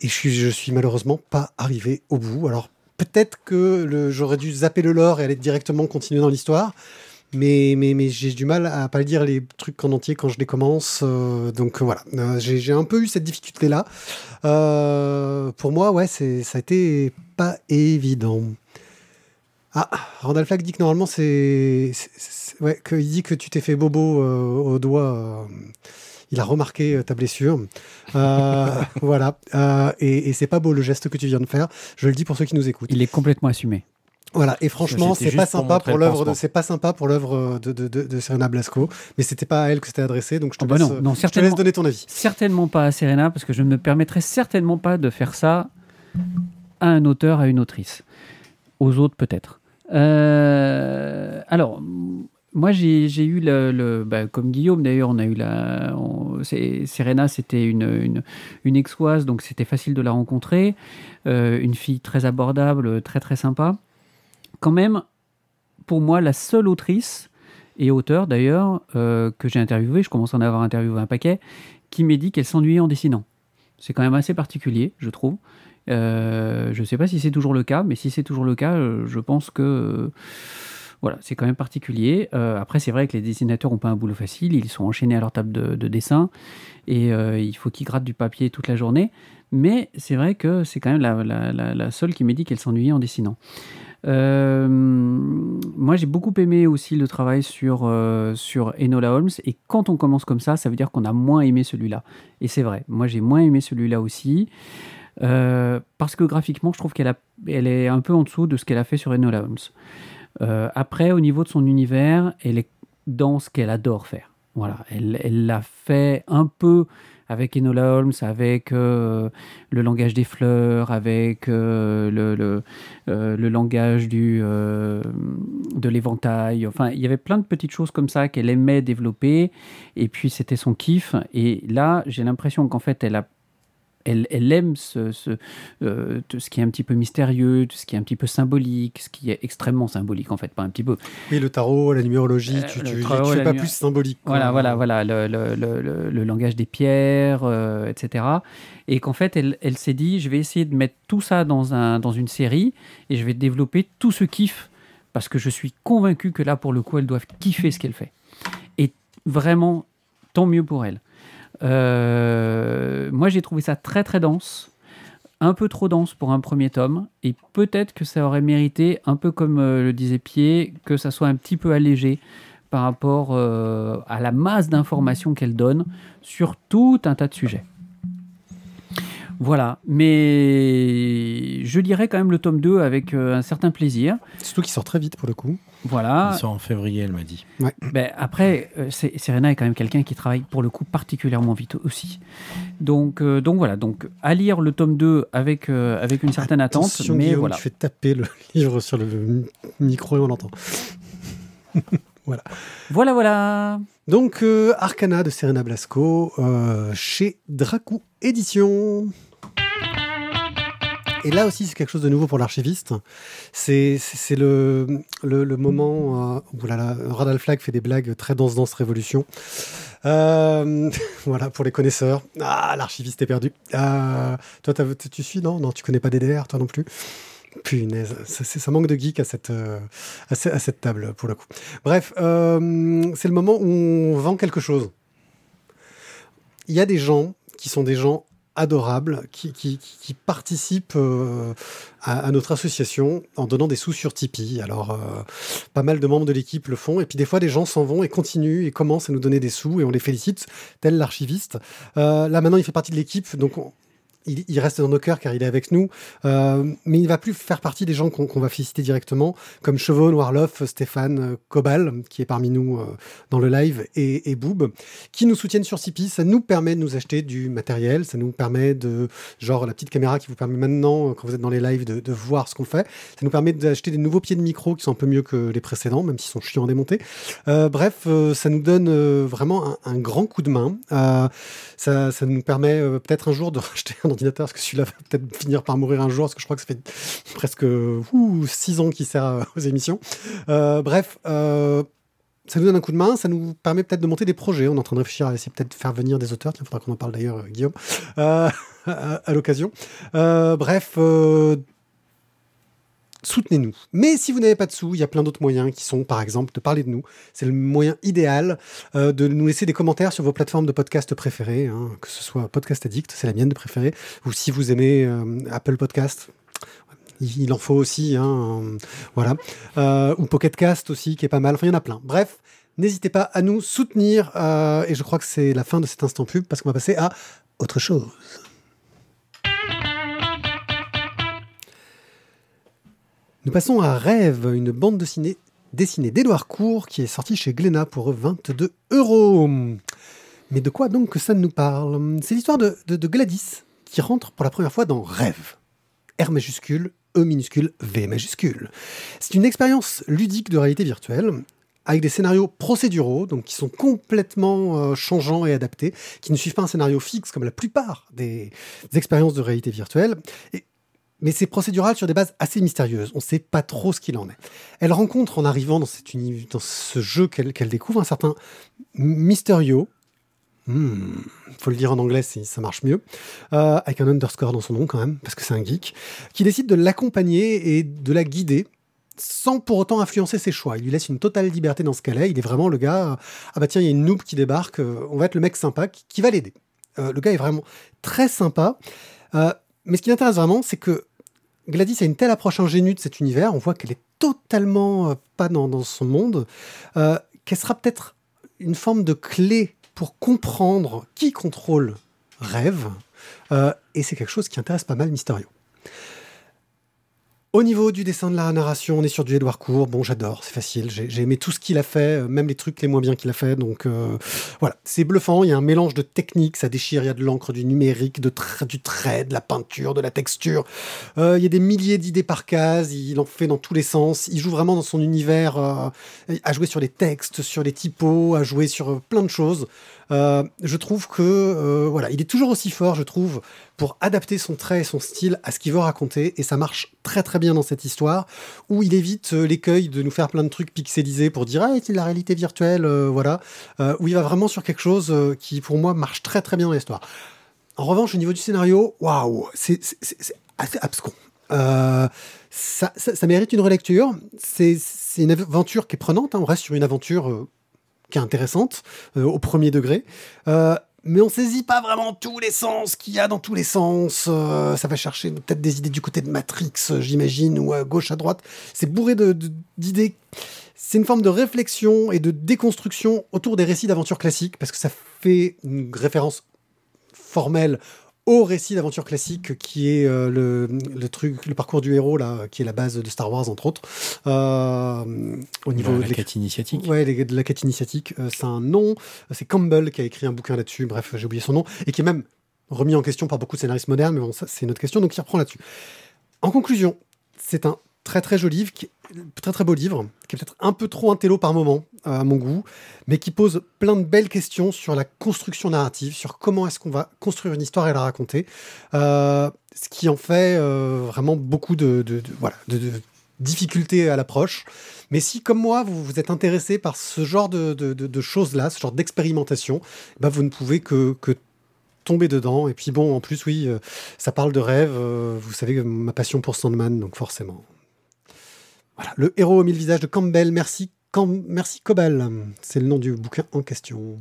et je suis, suis malheureusement pas arrivé au bout. Alors peut-être que j'aurais dû zapper le lore et aller directement continuer dans l'histoire. Mais, mais, j'ai du mal à pas lire les trucs en entier quand je les commence. euh, donc voilà, Euh, j'ai un peu eu cette difficulté-là. Euh, pour moi, ouais, ça a été pas évident. Ah, Randall Flagg dit que normalement, c'est. Ouais, qu'il dit que tu t'es fait bobo au doigt. Il a remarqué euh, ta blessure. Euh, voilà. Euh, et et c'est pas beau le geste que tu viens de faire. Je le dis pour ceux qui nous écoutent. Il est complètement assumé. Voilà. Et franchement, c'est pas sympa pour l'œuvre. C'est pas sympa pour l'œuvre de, de, de, de Serena Blasco. Mais c'était pas à elle que c'était adressé. Donc je te, Oh bah laisse, non, non, je te certainement. laisse donner ton avis. Certainement pas à Serena, parce que je ne me permettrai certainement pas de faire ça à un auteur, à une autrice. Aux autres, peut-être. Euh, alors, moi, j'ai eu le. bah, comme Guillaume, d'ailleurs, on a eu la. on- Serena, c'était une, une, exoise, donc c'était facile de la rencontrer. Euh, une fille très abordable, très, très sympa. Quand même, pour moi, la seule autrice et auteur, d'ailleurs, euh, que j'ai interviewé, je commence à en avoir interviewé un paquet, qui m'ait dit qu'elle s'ennuyait en dessinant. C'est quand même assez particulier, je trouve. Euh, je ne sais pas si c'est toujours le cas, mais si c'est toujours le cas, je pense que Voilà, c'est quand même particulier. Euh, après, c'est vrai que les dessinateurs n'ont pas un boulot facile. Ils sont enchaînés à leur table de, dessin et euh, il faut qu'ils grattent du papier toute la journée. Mais c'est vrai que c'est quand même la, seule qui m'a dit qu'elle s'ennuyait en dessinant. Euh, moi, j'ai beaucoup aimé aussi le travail sur, sur Enola Holmes. Et quand on commence comme ça, ça veut dire qu'on a moins aimé celui-là. Et c'est vrai. Moi, j'ai moins aimé celui-là aussi. parce que graphiquement, je trouve qu'elle elle est un peu en dessous de ce qu'elle a fait sur Enola Holmes. Euh, après, au niveau de son univers, elle est dans ce qu'elle adore faire. Voilà, elle l'a fait un peu avec Enola Holmes, avec euh, le langage des fleurs, avec euh, le, le, langage du, de l'éventail. Enfin, il y avait plein de petites choses comme ça qu'elle aimait développer, et puis c'était son kiff. Et là, j'ai l'impression qu'en fait, elle a elle, aime ce, euh, ce, qui est un petit peu mystérieux, ce qui est un petit peu symbolique, ce qui est extrêmement symbolique en fait, pas un petit peu. Oui, le tarot, la numérologie, tu, ne fais pas plus symbolique. Voilà, voilà, voilà, le, langage des pierres, euh, etc. Et qu'en fait, elle, elle s'est dit, je vais essayer de mettre tout ça dans, un, dans une série et je vais développer tout ce kiff parce que je suis convaincu que là, pour le coup, elle doit kiffer ce qu'elle fait. Et vraiment, tant mieux pour elle. Euh, moi, j'ai trouvé ça très très dense, un peu trop dense pour un premier tome, et peut-être que ça aurait mérité, un peu comme euh, le disait Pierre, que ça soit un petit peu allégé par rapport euh, à la masse d'informations qu'elle donne sur tout un tas de sujets. Voilà, mais je dirais quand même le tome 2 avec un certain plaisir. Surtout qu'il sort très vite pour le coup. Voilà. Il sort en février, elle m'a dit. Ben, après, euh, Serena est quand même quelqu'un qui travaille pour le coup particulièrement vite aussi. Donc, euh, donc voilà, donc à lire le tome 2 avec, euh, avec une certaine attente. Mais Guillaume, voilà. Tu fais taper le livre sur le micro et on l'entend. voilà. Voilà, voilà. Donc, Arcana de Serena Blasco chez Dracou Édition. Et là aussi, c'est quelque chose de nouveau pour l'archiviste. C'est le, moment euh, où Radal Flag fait des blagues très denses dans cette révolution. Euh, voilà, pour les connaisseurs. Ah, l'archiviste est perdu. Ah, toi, tu suis, non? Non, tu connais pas DDR, toi non plus? Punaise, ça, manque de geek à cette, euh, à, cette table, pour le coup. Bref, c'est le moment où on vend quelque chose. Il y a des gens qui sont des gens adorables qui, participent euh, à, notre association en donnant des sous sur Tipeee. Alors, euh, pas mal de membres de l'équipe le font, et puis des fois, des gens s'en vont et continuent et commencent à nous donner des sous, et on les félicite, tel l'archiviste. Euh, là, maintenant, il fait partie de l'équipe, donc il, reste dans nos cœurs car il est avec nous, euh, mais il ne va plus faire partie des gens qu'on va féliciter directement, comme Chevon, Warloff, Stéphane, euh, Cobal, qui est parmi nous euh, dans le live, et, et Boob, qui nous soutiennent sur Tipeee. Ça nous permet de nous acheter du matériel, ça nous permet de, genre la petite caméra qui vous permet maintenant, quand vous êtes dans les lives, de, voir ce qu'on fait. Ça nous permet d'acheter des nouveaux pieds de micro qui sont un peu mieux que les précédents, même s'ils sont chiants à démonter. bref, ça nous donne vraiment un, grand coup de main. Ça, ça, nous permet peut-être un jour de racheter un parce que celui-là va peut-être finir par mourir un jour, parce que je crois que ça fait presque six ans qu'il sert aux émissions. Euh, bref, euh, ça nous donne un coup de main, ça nous permet peut-être de monter des projets. On est en train de réfléchir à essayer peut-être de faire venir des auteurs. Il faudra qu'on en parle d'ailleurs, euh, Guillaume, à l'occasion. bref, soutenez-nous. Mais si vous n'avez pas de sous, il y a plein d'autres moyens qui sont, par exemple, de parler de nous. C'est le moyen idéal euh, de nous laisser des commentaires sur vos plateformes de podcast préférées, hein, que ce soit Podcast Addict, c'est la mienne de préférée, ou si vous aimez euh, Apple Podcast. Il en faut aussi, hein, voilà. Euh, ou Pocket Cast aussi, qui est pas mal. Enfin, il y en a plein. Bref, n'hésitez pas à nous soutenir. et je crois que c'est la fin de cet instant pub parce qu'on va passer à autre chose. Nous passons à Rêve, une bande dessinée, dessinée d'Edouard Court qui est sortie chez Glénat pour 22 euros. Mais de quoi donc ça nous parle? C'est l'histoire de, Gladys qui rentre pour la première fois dans Rêve. R majuscule, E minuscule, V majuscule. C'est une expérience ludique de réalité virtuelle avec des scénarios procéduraux, donc qui sont complètement euh, changeants et adaptés, qui ne suivent pas un scénario fixe comme la plupart des, des expériences de réalité virtuelle. Mais c'est procédural sur des bases assez mystérieuses. On ne sait pas trop ce qu'il en est. Elle rencontre en arrivant dans, cette dans ce jeu qu'elle découvre un certain Mysterio. Hmm, faut le dire en anglais, si ça marche mieux. Euh, avec un underscore dans son nom quand même, parce que c'est un geek, qui décide de l'accompagner et de la guider sans pour autant influencer ses choix. Il lui laisse une totale liberté dans ce cas-là. Il est vraiment le gars, ah bah tiens, il y a une noob qui débarque, on va être le mec sympa qui, va l'aider. le gars est vraiment très sympa. Mais ce qui m'intéresse vraiment, c'est que Gladys a une telle approche ingénue de cet univers, on voit qu'elle est totalement pas dans, son monde, qu'elle sera peut-être une forme de clé pour comprendre qui contrôle Rêve. Euh, et c'est quelque chose qui intéresse pas mal Mysterio. Au niveau du dessin de la narration, on est sur du Edouard Court. Bon, j'adore, c'est facile. J'ai aimé tout ce qu'il a fait, euh, même les trucs les moins bien qu'il a fait. Donc euh, voilà, c'est bluffant. Il y a un mélange de techniques, ça déchire. Il y a de l'encre, du numérique, du trait, de la peinture, de la texture. il y a des milliers d'idées par case. Il en fait dans tous les sens. Il joue vraiment dans son univers, à jouer sur les textes, sur les typos, à jouer sur plein de choses. Euh, je trouve que euh, voilà, il est toujours aussi fort, je trouve, pour adapter son trait et son style à ce qu'il veut raconter, et ça marche très très bien dans cette histoire, où il évite euh, l'écueil de nous faire plein de trucs pixelisés pour dire ah c'est la réalité virtuelle, voilà, où il va vraiment sur quelque chose qui pour moi marche très très bien dans l'histoire. En revanche, au niveau du scénario, waouh, c'est assez abscon. ça, ça, mérite une relecture. C'est une aventure qui est prenante. Hein. On reste sur une aventure qui est intéressante euh, au premier degré. Euh, mais on saisit pas vraiment tous les sens qu'il y a dans tous les sens. Euh, ça va chercher peut-être des idées du côté de Matrix, j'imagine, ou à gauche, à droite. C'est bourré d'idées. C'est une forme de réflexion et de déconstruction autour des récits d'aventure classiques, parce que ça fait une référence formelle au récit d'aventure classique qui est euh, le, truc, le parcours du héros là, qui est la base de Star Wars entre autres. Euh, au niveau de la quête initiatique. Ouais, de la quête initiatique, euh, c'est un nom. C'est Campbell qui a écrit un bouquin là-dessus. Bref, j'ai oublié son nom et qui est même remis en question par beaucoup de scénaristes modernes. Mais bon, ça c'est une autre question. Donc il reprend là-dessus. En conclusion, c'est un très très joli livre, très très beau livre, qui est peut-être un peu trop intello par moment à mon goût, mais qui pose plein de belles questions sur la construction narrative, sur comment est-ce qu'on va construire une histoire et la raconter, euh, ce qui en fait euh, vraiment beaucoup de, voilà de, difficultés à l'approche. Mais si, comme moi, vous, vous êtes intéressé par ce genre de, choses-là, ce genre d'expérimentation, bah, vous ne pouvez que, que tomber dedans. Et puis bon, en plus, oui, euh, ça parle de rêve. vous savez ma passion pour Sandman, donc forcément. Voilà, le héros aux mille visages de Campbell. Merci, merci Cobal. C'est le nom du bouquin en question.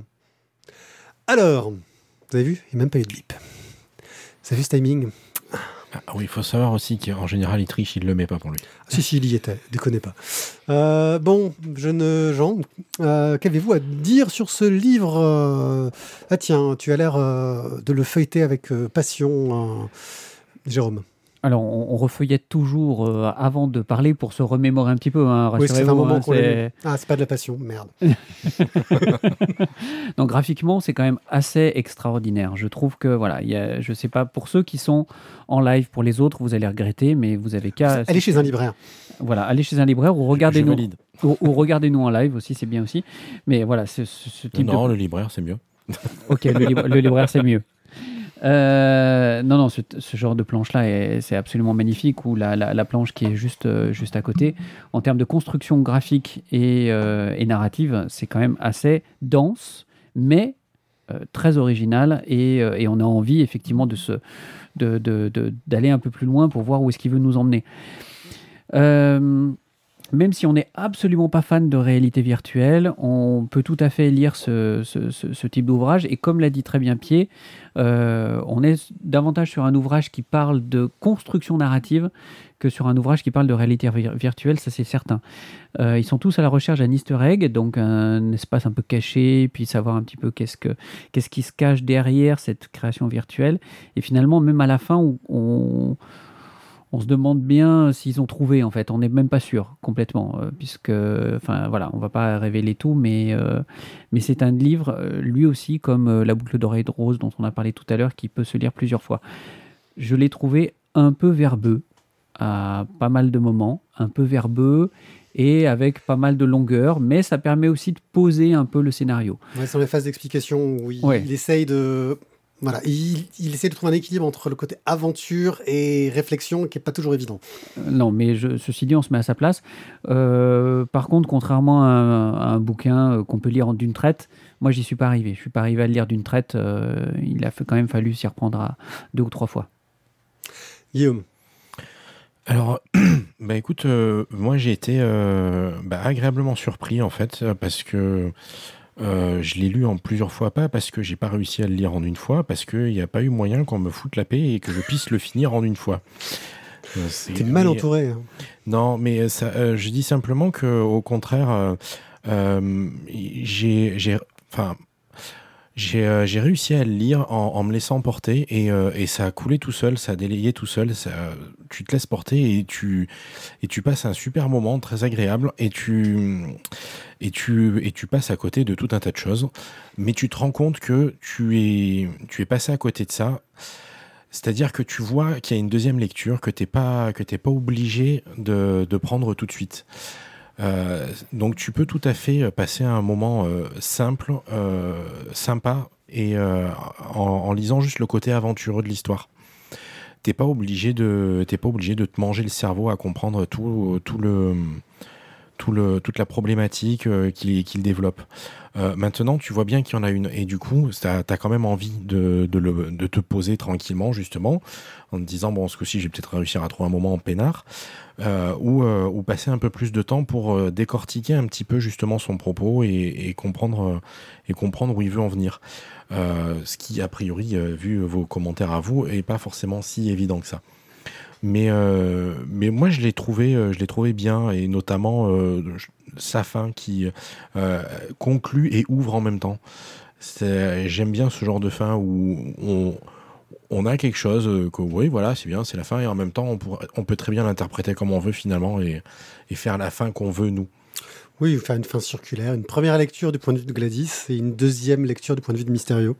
Alors, vous avez vu Il n'y a même pas eu de bip. Vous avez vu ce timing? Ah, oui, il faut savoir aussi qu'en général, il triche, il ne le met pas pour lui. Ah, si, si, il y était, déconnez pas. Euh, bon, jeune Jean, euh, qu'avez-vous à dire sur ce livre euh, Ah tiens, tu as l'air de le feuilleter avec passion, Jérôme. Alors, on, refeuillette toujours euh, avant de parler pour se remémorer un petit peu. Hein, oui, c'est un moment hein, qu'on Ah, c'est pas de la passion, merde. Donc, graphiquement, c'est quand même assez extraordinaire. Je trouve que, voilà, y a, je sais pas, pour ceux qui sont en live, pour les autres, vous allez regretter, mais vous avez qu'à. Allez chez un libraire. Voilà, allez chez un libraire ou regardez-nous. Ou, regardez-nous en live aussi, c'est bien aussi. Mais voilà, ce, ce type Non, le libraire, c'est mieux. ok, le libraire, c'est mieux. Euh, non, non, ce, genre de planche-là, c'est absolument magnifique, ou la, planche qui est juste, euh, juste à côté. En termes de construction graphique et, euh, narrative, c'est quand même assez dense, mais très original, et, on a envie effectivement de d'aller un peu plus loin pour voir où est-ce qu'il veut nous emmener même si on n'est absolument pas fan de réalité virtuelle, on peut tout à fait lire ce, type d'ouvrage. Et comme l'a dit très bien Pied, euh, on est davantage sur un ouvrage qui parle de construction narrative que sur un ouvrage qui parle de réalité virtuelle, ça c'est certain. Euh, ils sont tous à la recherche d'un easter egg, donc un espace un peu caché, puis savoir un petit peu qu'est-ce, que, qu'est-ce qui se cache derrière cette création virtuelle. Et finalement, même à la fin, on on se demande bien s'ils ont trouvé en fait. On n'est même pas sûr complètement, euh, puisque, enfin voilà, on va pas révéler tout, mais, euh, mais c'est un livre, euh, lui aussi, comme La boucle d'oreille de rose dont on a parlé tout à l'heure, qui peut se lire plusieurs fois. Je l'ai trouvé un peu verbeux à pas mal de moments, un peu verbeux et avec pas mal de longueur, mais ça permet aussi de poser un peu le scénario. Ouais, c'est les phases d'explication où il essaye de voilà, il, essaie de trouver un équilibre entre le côté aventure et réflexion qui n'est pas toujours évident. Euh, non, mais je, ceci dit, on se met à sa place. Euh, par contre, contrairement à un, bouquin euh, qu'on peut lire d'une traite, moi, j'y suis pas arrivé. Je suis pas arrivé à le lire d'une traite. il a quand même fallu s'y reprendre à deux ou trois fois. Guillaume Alors, bah écoute, euh, moi j'ai été euh, bah, agréablement surpris en fait, parce que euh, je l'ai lu en plusieurs fois, pas parce que j'ai pas réussi à le lire en une fois, parce qu'il n'y a pas eu moyen qu'on me foute la paix et que je puisse le finir en une fois. T'es mal entouré. Hein. Non, mais ça, je dis simplement que au contraire, j'ai, enfin, euh, j'ai réussi à le lire en, me laissant porter et, euh, et, ça a coulé tout seul, ça a délayé tout seul. Ça, tu te laisses porter et tu, et tu passes un super moment très agréable et tu, et, tu, et tu passes à côté de tout un tas de choses. Mais tu te rends compte que tu es, tu es passé à côté de ça. C'est-à-dire que tu vois qu'il y a une deuxième lecture, que tu n'es pas, que pas obligé de, de prendre tout de suite. Euh, donc tu peux tout à fait euh, passer un moment euh, simple, sympa, et en, lisant juste le côté aventureux de l'histoire. T'es pas obligé de, pas obligé de te manger le cerveau à comprendre tout, tout le, tout le, toute la problématique qu'il développe. maintenant, tu vois bien qu'il y en a une, et du coup, tu as, quand même envie de, de, te poser tranquillement, justement, en te disant, bon, ce coup-ci, j'ai peut-être réussir à trouver un moment en peinard. Euh, euh, ou, passer un peu plus de temps pour euh, décortiquer un petit peu justement son propos et, comprendre, et comprendre où il veut en venir. ce qui, a priori, vu vos commentaires à vous, est pas forcément si évident que ça. Mais, mais moi, je l'ai trouvé, je l'ai trouvé bien, et notamment sa fin qui conclut et ouvre en même temps. J'aime bien ce genre de fin où on, on a quelque chose euh, que oui voilà c'est bien c'est la fin et en même temps on, on peut très bien l'interpréter comme on veut finalement et, faire la fin qu'on veut nous. Oui, faire une fin circulaire, une première lecture du point de vue de Gladys et une deuxième lecture du point de vue de Mysterio.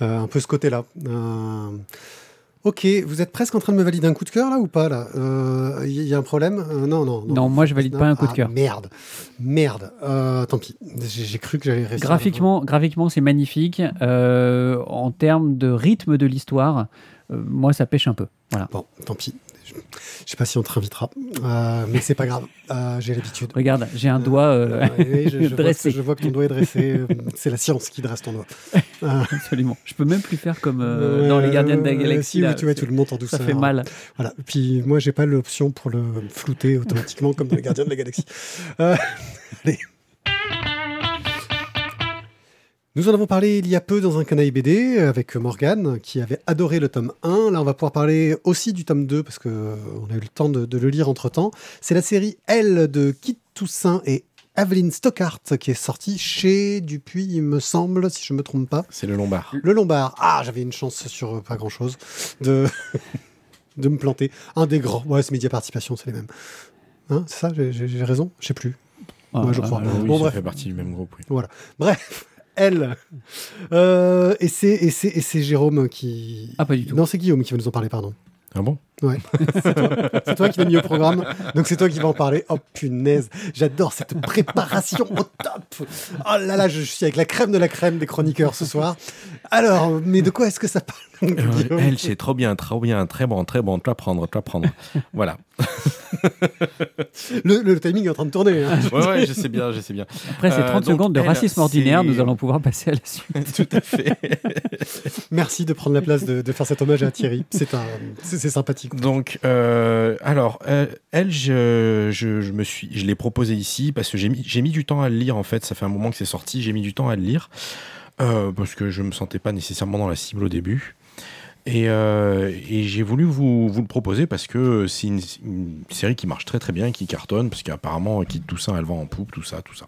Euh, un peu ce côté-là. Ok, vous êtes presque en train de me valider un coup de cœur là ou pas là? Il euh, y, a un problème? Euh, Non, non, non. Non, moi je valide pas un coup de ah, cœur. Merde, merde. Euh, tant pis. J'ai cru que j'allais rester. Graphiquement, graphiquement c'est magnifique. en termes de rythme de l'histoire, moi ça pêche un peu. Voilà. Bon, tant pis. Je sais pas si on te réinvitera, euh, mais c'est pas grave. Euh, j'ai l'habitude. Regarde, j'ai un doigt euh, je, dressé. Vois que, je vois que ton doigt est dressé. c'est la science qui dresse ton doigt. Absolument. Je peux même plus faire comme dans les Gardiens de la Galaxie. Si, tu vois, tu le montes en douceur. Ça fait mal. Voilà. puis moi, j'ai pas l'option pour le flouter automatiquement comme dans les Gardiens de la Galaxie. allez. Nous en avons parlé il y a peu dans un canal BD avec Morgane qui avait adoré le tome 1. Là, on va pouvoir parler aussi du tome 2 parce qu'on a eu le temps de, le lire entre temps. C'est la série L de Kit Toussaint et Evelyn Stockhart qui est sortie chez Dupuis, il me semble, si je ne me trompe pas. C'est le Lombard. Le Lombard. Ah, j'avais une chance sur pas grand chose de, de me planter. Un des grands. Ouais, c'est Média Participation, c'est les mêmes. Hein, c'est ça, j'ai raison? Je sais plus. Moi, je crois. oui, bon, ça fait partie du même groupe. Oui. Voilà. Bref elle. Euh, et c'est Jérôme qui. Ah, pas du tout. Non, c'est Guillaume qui va nous en parler, pardon. Ah bon? Ouais. c'est toi, qui l'as mis au programme, donc c'est toi qui vas en parler. Oh punaise, j'adore cette préparation au top. Oh là là, je suis avec la crème de la crème des chroniqueurs ce soir. Alors, mais de quoi est-ce que ça parle euh, Elle, c'est trop bien, trop bien, très bon, très bon. Toi prendre, toi prendre. voilà. le, timing est en train de tourner. Hein. Ouais, ouais, je sais bien, je sais bien. Après ces 30 euh, secondes de racisme ordinaire, nous allons pouvoir passer à la suite. Tout à fait. Merci de prendre la place de, faire cet hommage à Thierry. C'est un, Donc, euh, alors, elle, je, me suis, je l'ai proposé ici parce que j'ai mis, mis du temps à le lire en fait. Ça fait un moment que c'est sorti, j'ai mis du temps à le lire. parce que je me sentais pas nécessairement dans la cible au début. Euh, et, j'ai voulu vous, le proposer parce que c'est une, série qui marche très très bien, qui cartonne, parce qu'apparemment, Kit Toussaint, elle vend en poupe, tout ça, tout ça.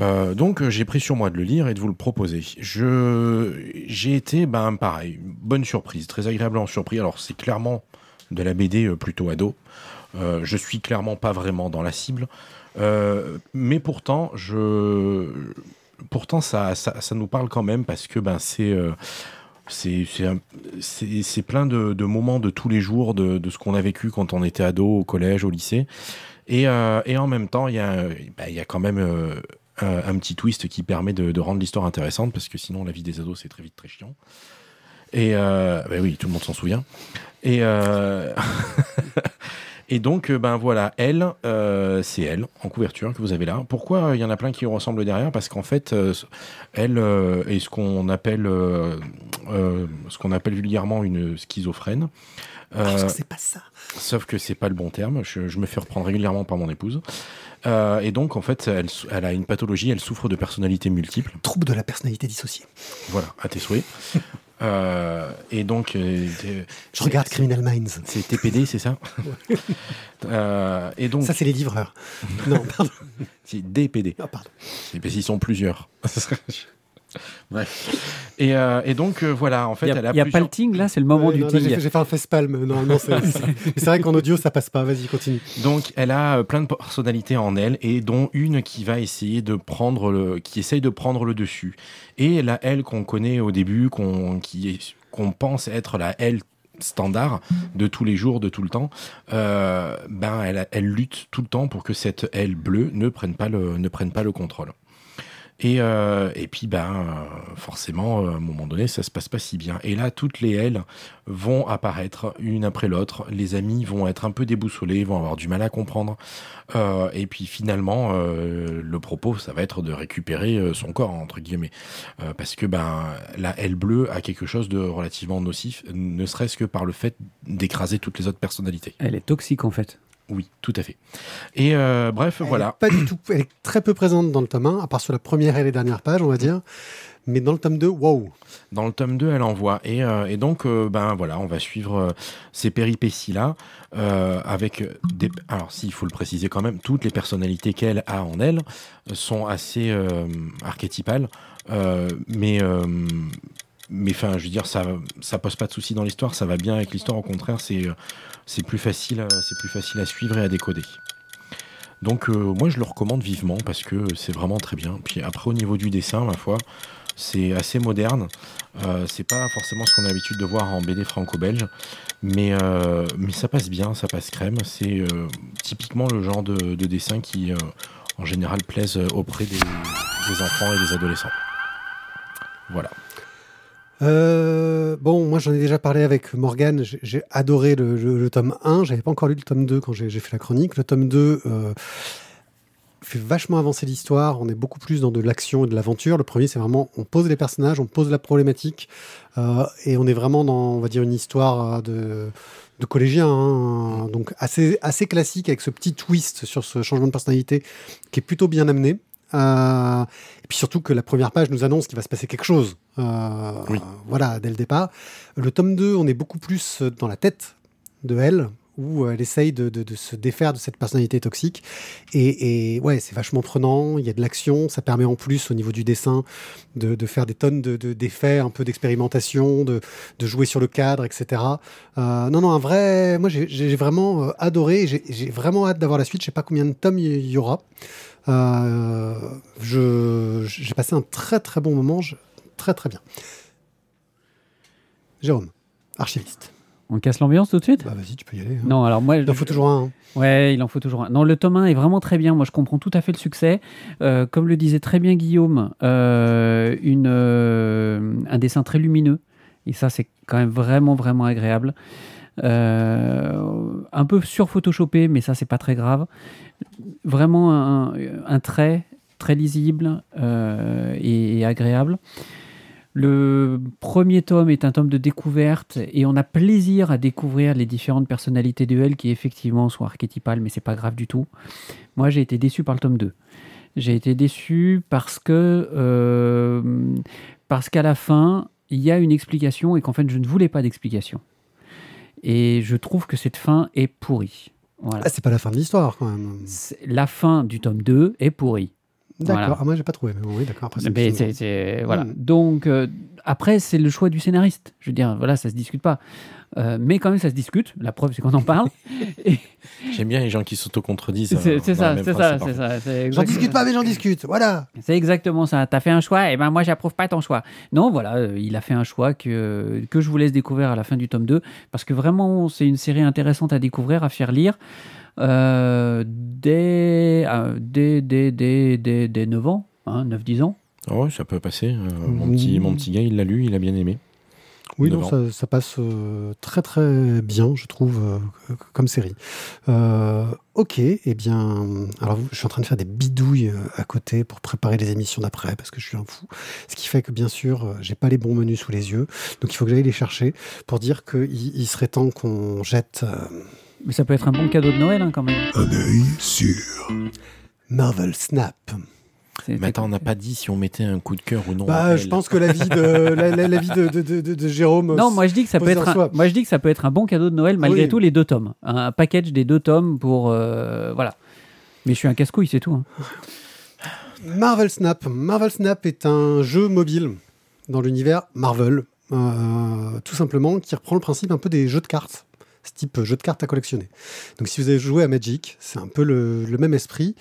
Euh, donc j'ai pris sur moi de le lire et de vous le proposer. J'ai été ben pareil, bonne surprise, très agréablement surpris. Alors c'est clairement de la BD euh, plutôt ado. je suis clairement pas vraiment dans la cible, mais pourtant je pourtant ça, ça, nous parle quand même parce que ben c'est c'est plein de, moments de tous les jours de, ce qu'on a vécu quand on était ado, au collège, au lycée. Et, euh, en même temps, il y, a, bah, y a quand même euh, un, petit twist qui permet de, rendre l'histoire intéressante, parce que sinon, la vie des ados, c'est très vite très chiant. Et euh, bah oui, tout le monde s'en souvient. Et, Et donc, euh, ben voilà, elle, euh, c'est elle, en couverture, que vous avez là. Pourquoi euh, il y en a plein qui ressemblent derrière? Parce qu'en fait, euh, elle euh, est ce qu'on appelle, euh, euh, ce qu'on appelle vulgairement une schizophrène. Euh, Parce que c'est pas ça. sauf que c'est pas le bon terme. Je, je me fais reprendre régulièrement par mon épouse. Euh, et donc, en fait, elle, elle a une pathologie, elle souffre de personnalités multiples. Trouble de la personnalité dissociée. Voilà, à tes souhaits. Euh, et donc, euh, Je regarde Criminal Minds. c'est TPD, c'est ça Euh, Et donc, Ça, c'est les livreurs. non, pardon. c'est DPD. Ah, pardon. Et parce qu'ils sont plusieurs. Bref. Et, euh, et donc, euh, voilà, en fait, Il y a, elle a il y a pas le ting là, c'est le moment Ouais, du non, ting. J'ai fait, fait un face-palme. Normalement, c'est c'est- c'est vrai qu'en audio, ça passe pas. Vas-y, continue. Donc, elle a euh, plein de personnalités en elle, et dont une qui va essayer de prendre le, qui essaye de prendre le dessus. Et la elle qu'on connaît au début, qu'on, qui est, qu'on pense être la elle standard de tous les jours, de tout le temps, euh, ben elle, elle lutte tout le temps pour que cette elle bleue ne prenne pas le, ne prenne pas le contrôle. Et, euh, et puis, ben, euh, forcément, euh, à un moment donné, ça se passe pas si bien. Et là, toutes les elles vont apparaître une après l'autre. Les amis vont être un peu déboussolés, vont avoir du mal à comprendre. Et puis finalement, le propos, ça va être de récupérer son corps, entre guillemets. Parce que ben, la aile bleue a quelque chose de relativement nocif, ne serait-ce que par le fait d'écraser toutes les autres personnalités. Elle est toxique en fait. Oui, tout à fait. Et euh, bref, Elle voilà. Pas du tout. Elle est très peu présente dans le tome 1, à part sur la première et les dernières pages, on va dire. Mais dans le tome 2, wow. Dans le tome 2, elle envoie. Et, euh, et donc, euh, ben voilà, on va suivre euh, ces péripéties-là avec des. Alors, s'il faut le préciser quand même, toutes les personnalités qu'elle a en elle sont assez archétypales. mais. Mais enfin, je veux dire, ça, ça pose pas de soucis dans l'histoire, ça va bien avec l'histoire. Au contraire, c'est, plus facile, c'est plus facile à suivre et à décoder. Donc, euh, moi, je le recommande vivement parce que c'est vraiment très bien. Puis après, au niveau du dessin, ma foi, c'est assez moderne. Euh, c'est pas forcément ce qu'on a l'habitude de voir en BD franco-belge, mais, euh, mais ça passe bien, ça passe crème. C'est typiquement le genre de, de dessin qui, en général, plaise auprès des enfants et des adolescents. Voilà. Euh, bon, moi j'en ai déjà parlé avec Morgane, j'ai adoré le, tome 1, j'avais pas encore lu le tome 2 quand j'ai fait la chronique. Le tome 2 euh, fait vachement avancer l'histoire, on est beaucoup plus dans de l'action et de l'aventure. Le premier c'est vraiment, on pose les personnages, on pose la problématique, euh, et on est vraiment dans, on va dire, une histoire de, de collégien, hein, donc assez, assez classique avec ce petit twist sur ce changement de personnalité qui est plutôt bien amené. Euh, et puis surtout que la première page nous annonce qu'il va se passer quelque chose. Euh, Oui. Voilà, dès le départ. Le tome 2, on est beaucoup plus dans la tête de elle, où elle essaye de, de- de se défaire de cette personnalité toxique. Et, et ouais, c'est vachement prenant, il y a de l'action, ça permet en plus au niveau du dessin de, de faire des tonnes de- de- d'effets, un peu d'expérimentation, de, jouer sur le cadre, etc. Euh, non, non, un vrai... Moi, j'ai- vraiment euh, adoré, j'ai vraiment hâte d'avoir la suite, je sais pas combien de tomes il y aura. Euh, je- j'ai passé un très très bon moment, je- très très bien. Jérôme, archiviste. On casse l'ambiance tout de suite? Bah vas-y, tu peux y aller. hein. Non, alors moi. Il en faut toujours un. hein. Ouais, il en faut toujours un. Non, le tome 1 est vraiment très bien. Moi, je comprends tout à fait le succès. Euh, comme le disait très bien Guillaume, euh, une, euh, un dessin très lumineux. Et ça, c'est quand même vraiment, vraiment agréable. Euh, un peu sur-photoshopé, mais ça, c'est pas très grave. Vraiment un, trait très lisible euh, et, agréable. Le premier tome est un tome de découverte et on a plaisir à découvrir les différentes personnalités de qui effectivement sont archétypales, mais c'est pas grave du tout. Moi, j'ai été déçu par le tome 2. J'ai été déçu parce que euh, parce qu'à la fin, il y a une explication et qu'en fait, je ne voulais pas d'explication. Et je trouve que cette fin est pourrie. Voilà. Ah, c'est pas la fin de l'histoire quand même. La fin du tome 2 est pourrie. D'accord. Voilà. Ah, moi, j'ai pas trouvé. Mais oui, d'accord. Après, c'est Mais plus- c'est- c'est- voilà. Mm. Donc, euh, après, c'est le choix du scénariste. Je veux dire, voilà, ça se discute pas. Euh, mais quand même, ça se discute. La preuve, c'est qu'on en parle. Et J'aime bien les gens qui s'auto-contredisent. c'est euh, ça, c'est ça, c'est ça. c'est J'en discute pas, mais j'en discute. Voilà. C'est exactement ça. T'as fait un choix, et ben moi, j'approuve pas ton choix. Non, voilà, euh, il a fait un choix que, que je vous laisse découvrir à la fin du tome 2, parce que vraiment, c'est une série intéressante à découvrir, à faire lire. Euh, dès, euh, dès, dès, dès, dès, dès 9 ans, hein, 9-10 ans. Ah ouais, ça peut passer. Euh, mon, petit, mon petit gars, il l'a lu, il a bien aimé. Oui, non, ça, ça, passe euh, très très bien, je trouve, euh, comme série. Euh, ok, eh bien, alors je suis en train de faire des bidouilles à côté pour préparer les émissions d'après, parce que je suis un fou. Ce qui fait que, bien sûr, j'ai pas les bons menus sous les yeux, donc il faut que j'aille les chercher pour dire qu'il il serait temps qu'on jette. Mais ça peut être un bon cadeau de Noël, hein, quand même. Un œil sur. Marvel Snap. Attends, on n'a pas dit si on mettait un coup de cœur ou non. Bah, je pense que la vie de, la, la- la vie de, de- de- Jérôme. Non, moi je dis que ça peut être un, moi je dis que ça peut être un bon cadeau de Noël malgré Oui. tout les deux tomes, un package des deux tomes pour euh, voilà. Mais je suis un casse-couille, c'est tout. hein. Marvel Snap. Marvel Snap est un jeu mobile dans l'univers Marvel, euh, tout simplement, qui reprend le principe un peu des jeux de cartes, ce type jeu de cartes à collectionner. Donc si vous avez joué à Magic, c'est un peu le, même esprit.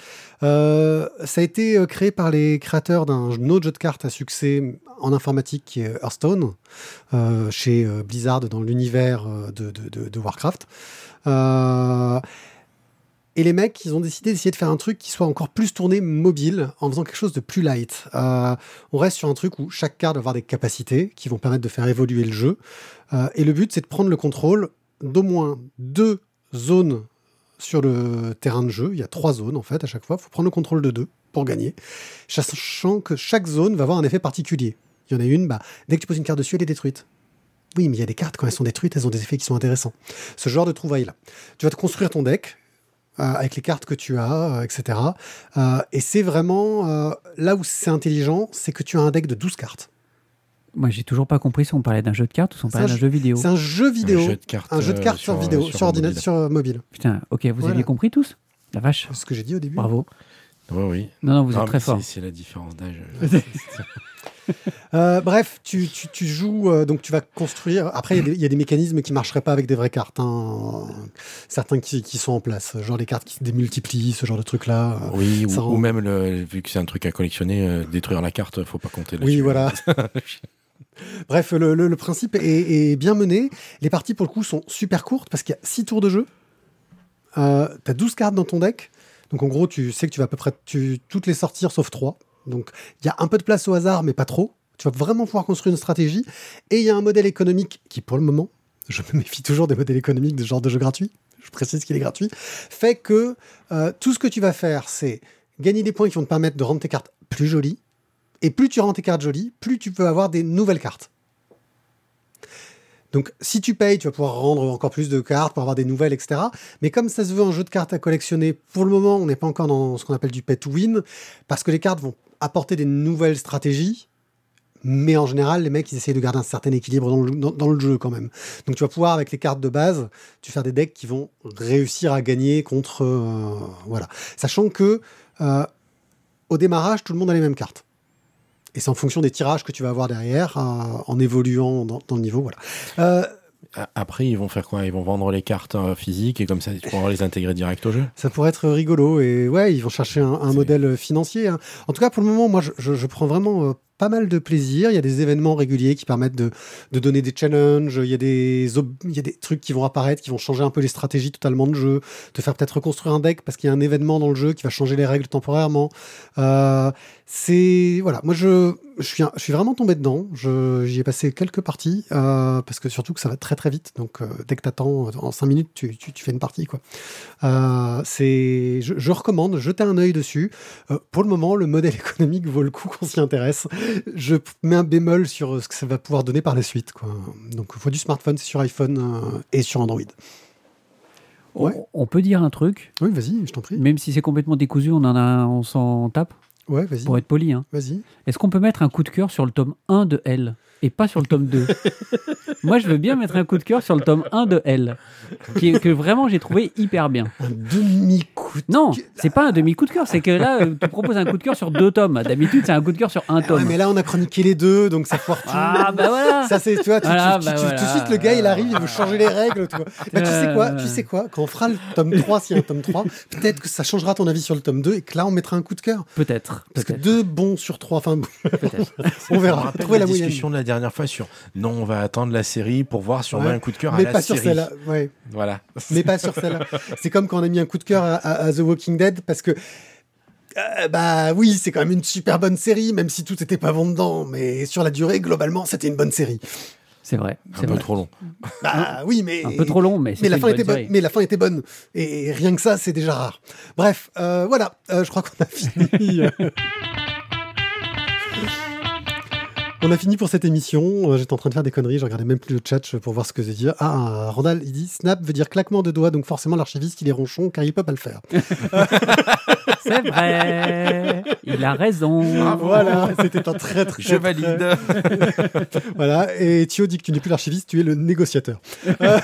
Euh, ça a été euh, créé par les créateurs d'un autre jeu de cartes à succès en informatique qui est Hearthstone, euh, chez Blizzard dans l'univers de, Warcraft. Et les mecs, ils ont décidé d'essayer de faire un truc qui soit encore plus tourné mobile en faisant quelque chose de plus light. On reste sur un truc où chaque carte va avoir des capacités qui vont permettre de faire évoluer le jeu. Et le but, c'est de prendre le contrôle d'au moins deux zones sur le terrain de jeu. Il y a trois zones en fait à chaque fois. Il faut prendre le contrôle de deux pour gagner, sachant que chaque zone va avoir un effet particulier. Il y en a une, bah, dès que tu poses une carte dessus, elle est détruite. Oui, mais il y a des cartes, quand elles sont détruites, elles ont des effets qui sont intéressants. Ce genre de trouvailles-là. Tu vas te construire ton deck, euh, avec les cartes que tu as, euh, etc. Euh, et c'est vraiment là où c'est intelligent, c'est que tu as un deck de 12 cartes. Moi j'ai toujours pas compris si on parlait d'un jeu de cartes ou si on parlait un d'un jeu vidéo. C'est un jeu vidéo, Un jeu de cartes, un jeu de euh, cartes sur, sur, vidéo, euh, sur, sur ordinateur, mobile. sur euh, mobile. Putain, ok, vous Voilà. aviez compris tous La vache, C'est ce que j'ai dit au début. bravo. Oui, oui. Non, non, vous êtes très fort. C'est la différence d'âge. Euh, bref, tu, tu- tu joues, euh, donc tu vas construire. Après, il y a des- il y, a des mécanismes qui marcheraient pas avec des vraies cartes. hein. Certains qui, qui sont en place, genre les cartes qui se démultiplient, ce genre de trucs-là. Euh, Oui, ou, rend- ou même, le, vu que c'est un truc à collectionner, euh, détruire la carte, faut pas compter. Oui, voilà. Bref, le, principe est, bien mené. Les parties, pour le coup, sont super courtes parce qu'il y a 6 tours de jeu. Euh, tu as 12 cartes dans ton deck. Donc, en gros, tu sais que tu vas à peu près toutes les sortir sauf 3. Donc, il y a un peu de place au hasard, mais pas trop. Tu vas vraiment pouvoir construire une stratégie. Et il y a un modèle économique qui, pour le moment, je me méfie toujours des modèles économiques de genre de jeu gratuit. Je précise qu'il est gratuit. Fait que euh, tout ce que tu vas faire, c'est gagner des points qui vont te permettre de rendre tes cartes plus jolies. Et plus tu rends tes cartes jolies, plus tu peux avoir des nouvelles cartes. Donc, si tu payes, tu vas pouvoir rendre encore plus de cartes pour avoir des nouvelles, etc. Mais comme ça se veut un jeu de cartes à collectionner, pour le moment, on n'est pas encore dans ce qu'on appelle du pay to win, parce que les cartes vont apporter des nouvelles stratégies. Mais en général, les mecs, ils essayent de garder un certain équilibre dans le, jeu quand même. Donc, tu vas pouvoir, avec les cartes de base, tu faire des decks qui vont réussir à gagner contre. euh, voilà. Sachant que, euh, au démarrage, tout le monde a les mêmes cartes. Et c'est en fonction des tirages que tu vas avoir derrière, euh, en évoluant dans, dans le niveau. Voilà. Euh, Après, ils vont faire quoi? Ils vont vendre les cartes euh, physiques et comme ça, tu pourras les intégrer direct au jeu? ça pourrait être rigolo. Et ouais, ils vont chercher un, modèle financier. hein. En tout cas, pour le moment, moi, je, je- je prends vraiment euh, pas mal de plaisir. Il y a des événements réguliers qui permettent de, de donner des challenges. Il y, a des il y a des trucs qui vont apparaître, qui vont changer un peu les stratégies totalement de jeu. Te faire peut-être reconstruire un deck parce qu'il y a un événement dans le jeu qui va changer les règles temporairement. Euh, c'est voilà, moi je, je suis je suis vraiment tombé dedans. J'y ai passé quelques parties euh, parce que surtout que ça va très très vite. Donc euh, dès que t'attends en 5 minutes, tu, tu, fais une partie quoi. C'est, je, je recommande, jetez un œil dessus. Pour le moment, le modèle économique vaut le coup qu'on s'y intéresse. Je mets un bémol sur euh, ce que ça va pouvoir donner par la suite. Quoi. Donc, il faut du smartphone, c'est sur iPhone euh, et sur Android. On, peut dire un truc, Oui, vas-y, je t'en prie. même si c'est complètement décousu, on en a, on s'en tape? Ouais, vas-y. pour être poli. hein. Vas-y. Est-ce qu'on peut mettre un coup de cœur sur le tome 1 de L? Et pas sur le tome 2 Moi, je veux bien mettre un coup de cœur sur le tome 1 de L, qui est- que vraiment j'ai trouvé hyper bien. Un demi-coup de Non, c'est pas un demi-coup de cœur, c'est que là, euh, tu proposes un coup de cœur sur deux tomes. D'habitude, c'est un coup de cœur sur un Ah ouais, tome. mais là, on a chroniqué les deux, donc ça foire tout. Ah, bah voilà Ça, c'est, tu vois, tu- Voilà, tu- bah tu- tu- voilà. tout de suite, le gars, il arrive, il veut changer les règles, tu vois. Bah, tu sais quoi, tu sais quoi, quand on fera le tome 3, s'il y a un tome 3, peut-être que ça changera ton avis sur le tome 2 et que là, on mettra un coup de cœur. Peut-être. Parce que deux bons sur trois, enfin, on verra. Trouver la, la moyenne. de la dernière fois sur non, on va attendre la série pour voir si on Ouais. met un coup de cœur à Mais la pas sur série. celle-là, ouais. Voilà. mais pas sur celle-là. C'est comme quand on a mis un coup de cœur à, à- à The Walking Dead parce que euh, bah oui, c'est quand même une super bonne série, même si tout n'était pas bon dedans, mais sur la durée, globalement, c'était une bonne série. C'est vrai. Un c'est peu vrai. trop long. Bah oui, mais. Un peu trop long, mais, Mais la, fin était bonne mais la fin était bonne. Et rien que ça, c'est déjà rare. Bref, euh, voilà. Euh, je crois qu'on a fini. On a fini pour cette émission. Euh, J'étais en train de faire des conneries. Je regardais même plus le chat pour voir ce que veut dire. Ah, Randall, il dit Snap veut dire claquement de doigts. Donc forcément, l'archiviste, il est ronchon car il peut pas le faire. C'est vrai. Il a raison. Voilà, c'était un très très. Je très- valide. Voilà. Et Thio dit que tu n'es plus l'archiviste, tu es le négociateur. Euh,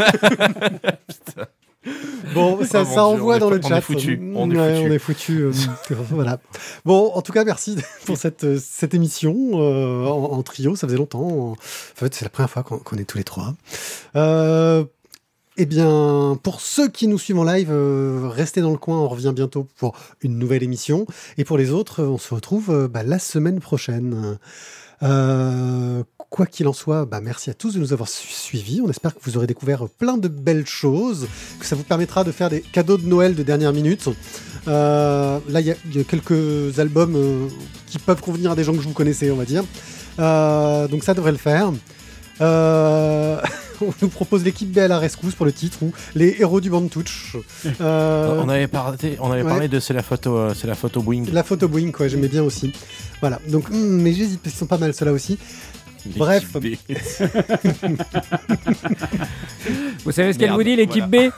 Bon, ça, Oh ça Dieu, envoie dans le chat. on est foutu. on est foutu. euh, voilà. Bon, en tout cas, merci pour cette, euh, cette émission euh, en, en trio. Ça faisait longtemps. En fait, c'est la première fois qu'on est tous les trois. Euh, eh bien, pour ceux qui nous suivent en live, euh, restez dans le coin. On revient bientôt pour une nouvelle émission. Et pour les autres, on se retrouve euh, bah, la semaine prochaine. Euh, quoi qu'il en soit, bah, merci à tous de nous avoir su- suivis. On espère que vous aurez découvert plein de belles choses, que ça vous permettra de faire des cadeaux de Noël de dernière minute. Euh, là, il y, a- il y a quelques albums euh, qui peuvent convenir à des gens que je vous connaissez, on va dire. Euh, donc ça devrait le faire. On nous propose l'équipe B à la rescousse pour le titre ou les héros du band touch. Euh, On avait parlé, on avait ouais. parlé de c'est la photo, c'est la photo Boeing. la photo Boeing, quoi, j'aimais bien aussi. Voilà, donc, hmm, mais j'hésite, parce qu'ils sont pas mal ceux-là aussi. Bref. B. Vous savez ce qu'elle vous dit, l'équipe B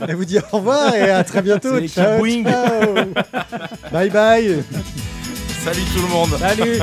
Elle vous dit au revoir et à très bientôt. Ciao, Boeing. ciao. bye bye. Salut tout le monde. Salut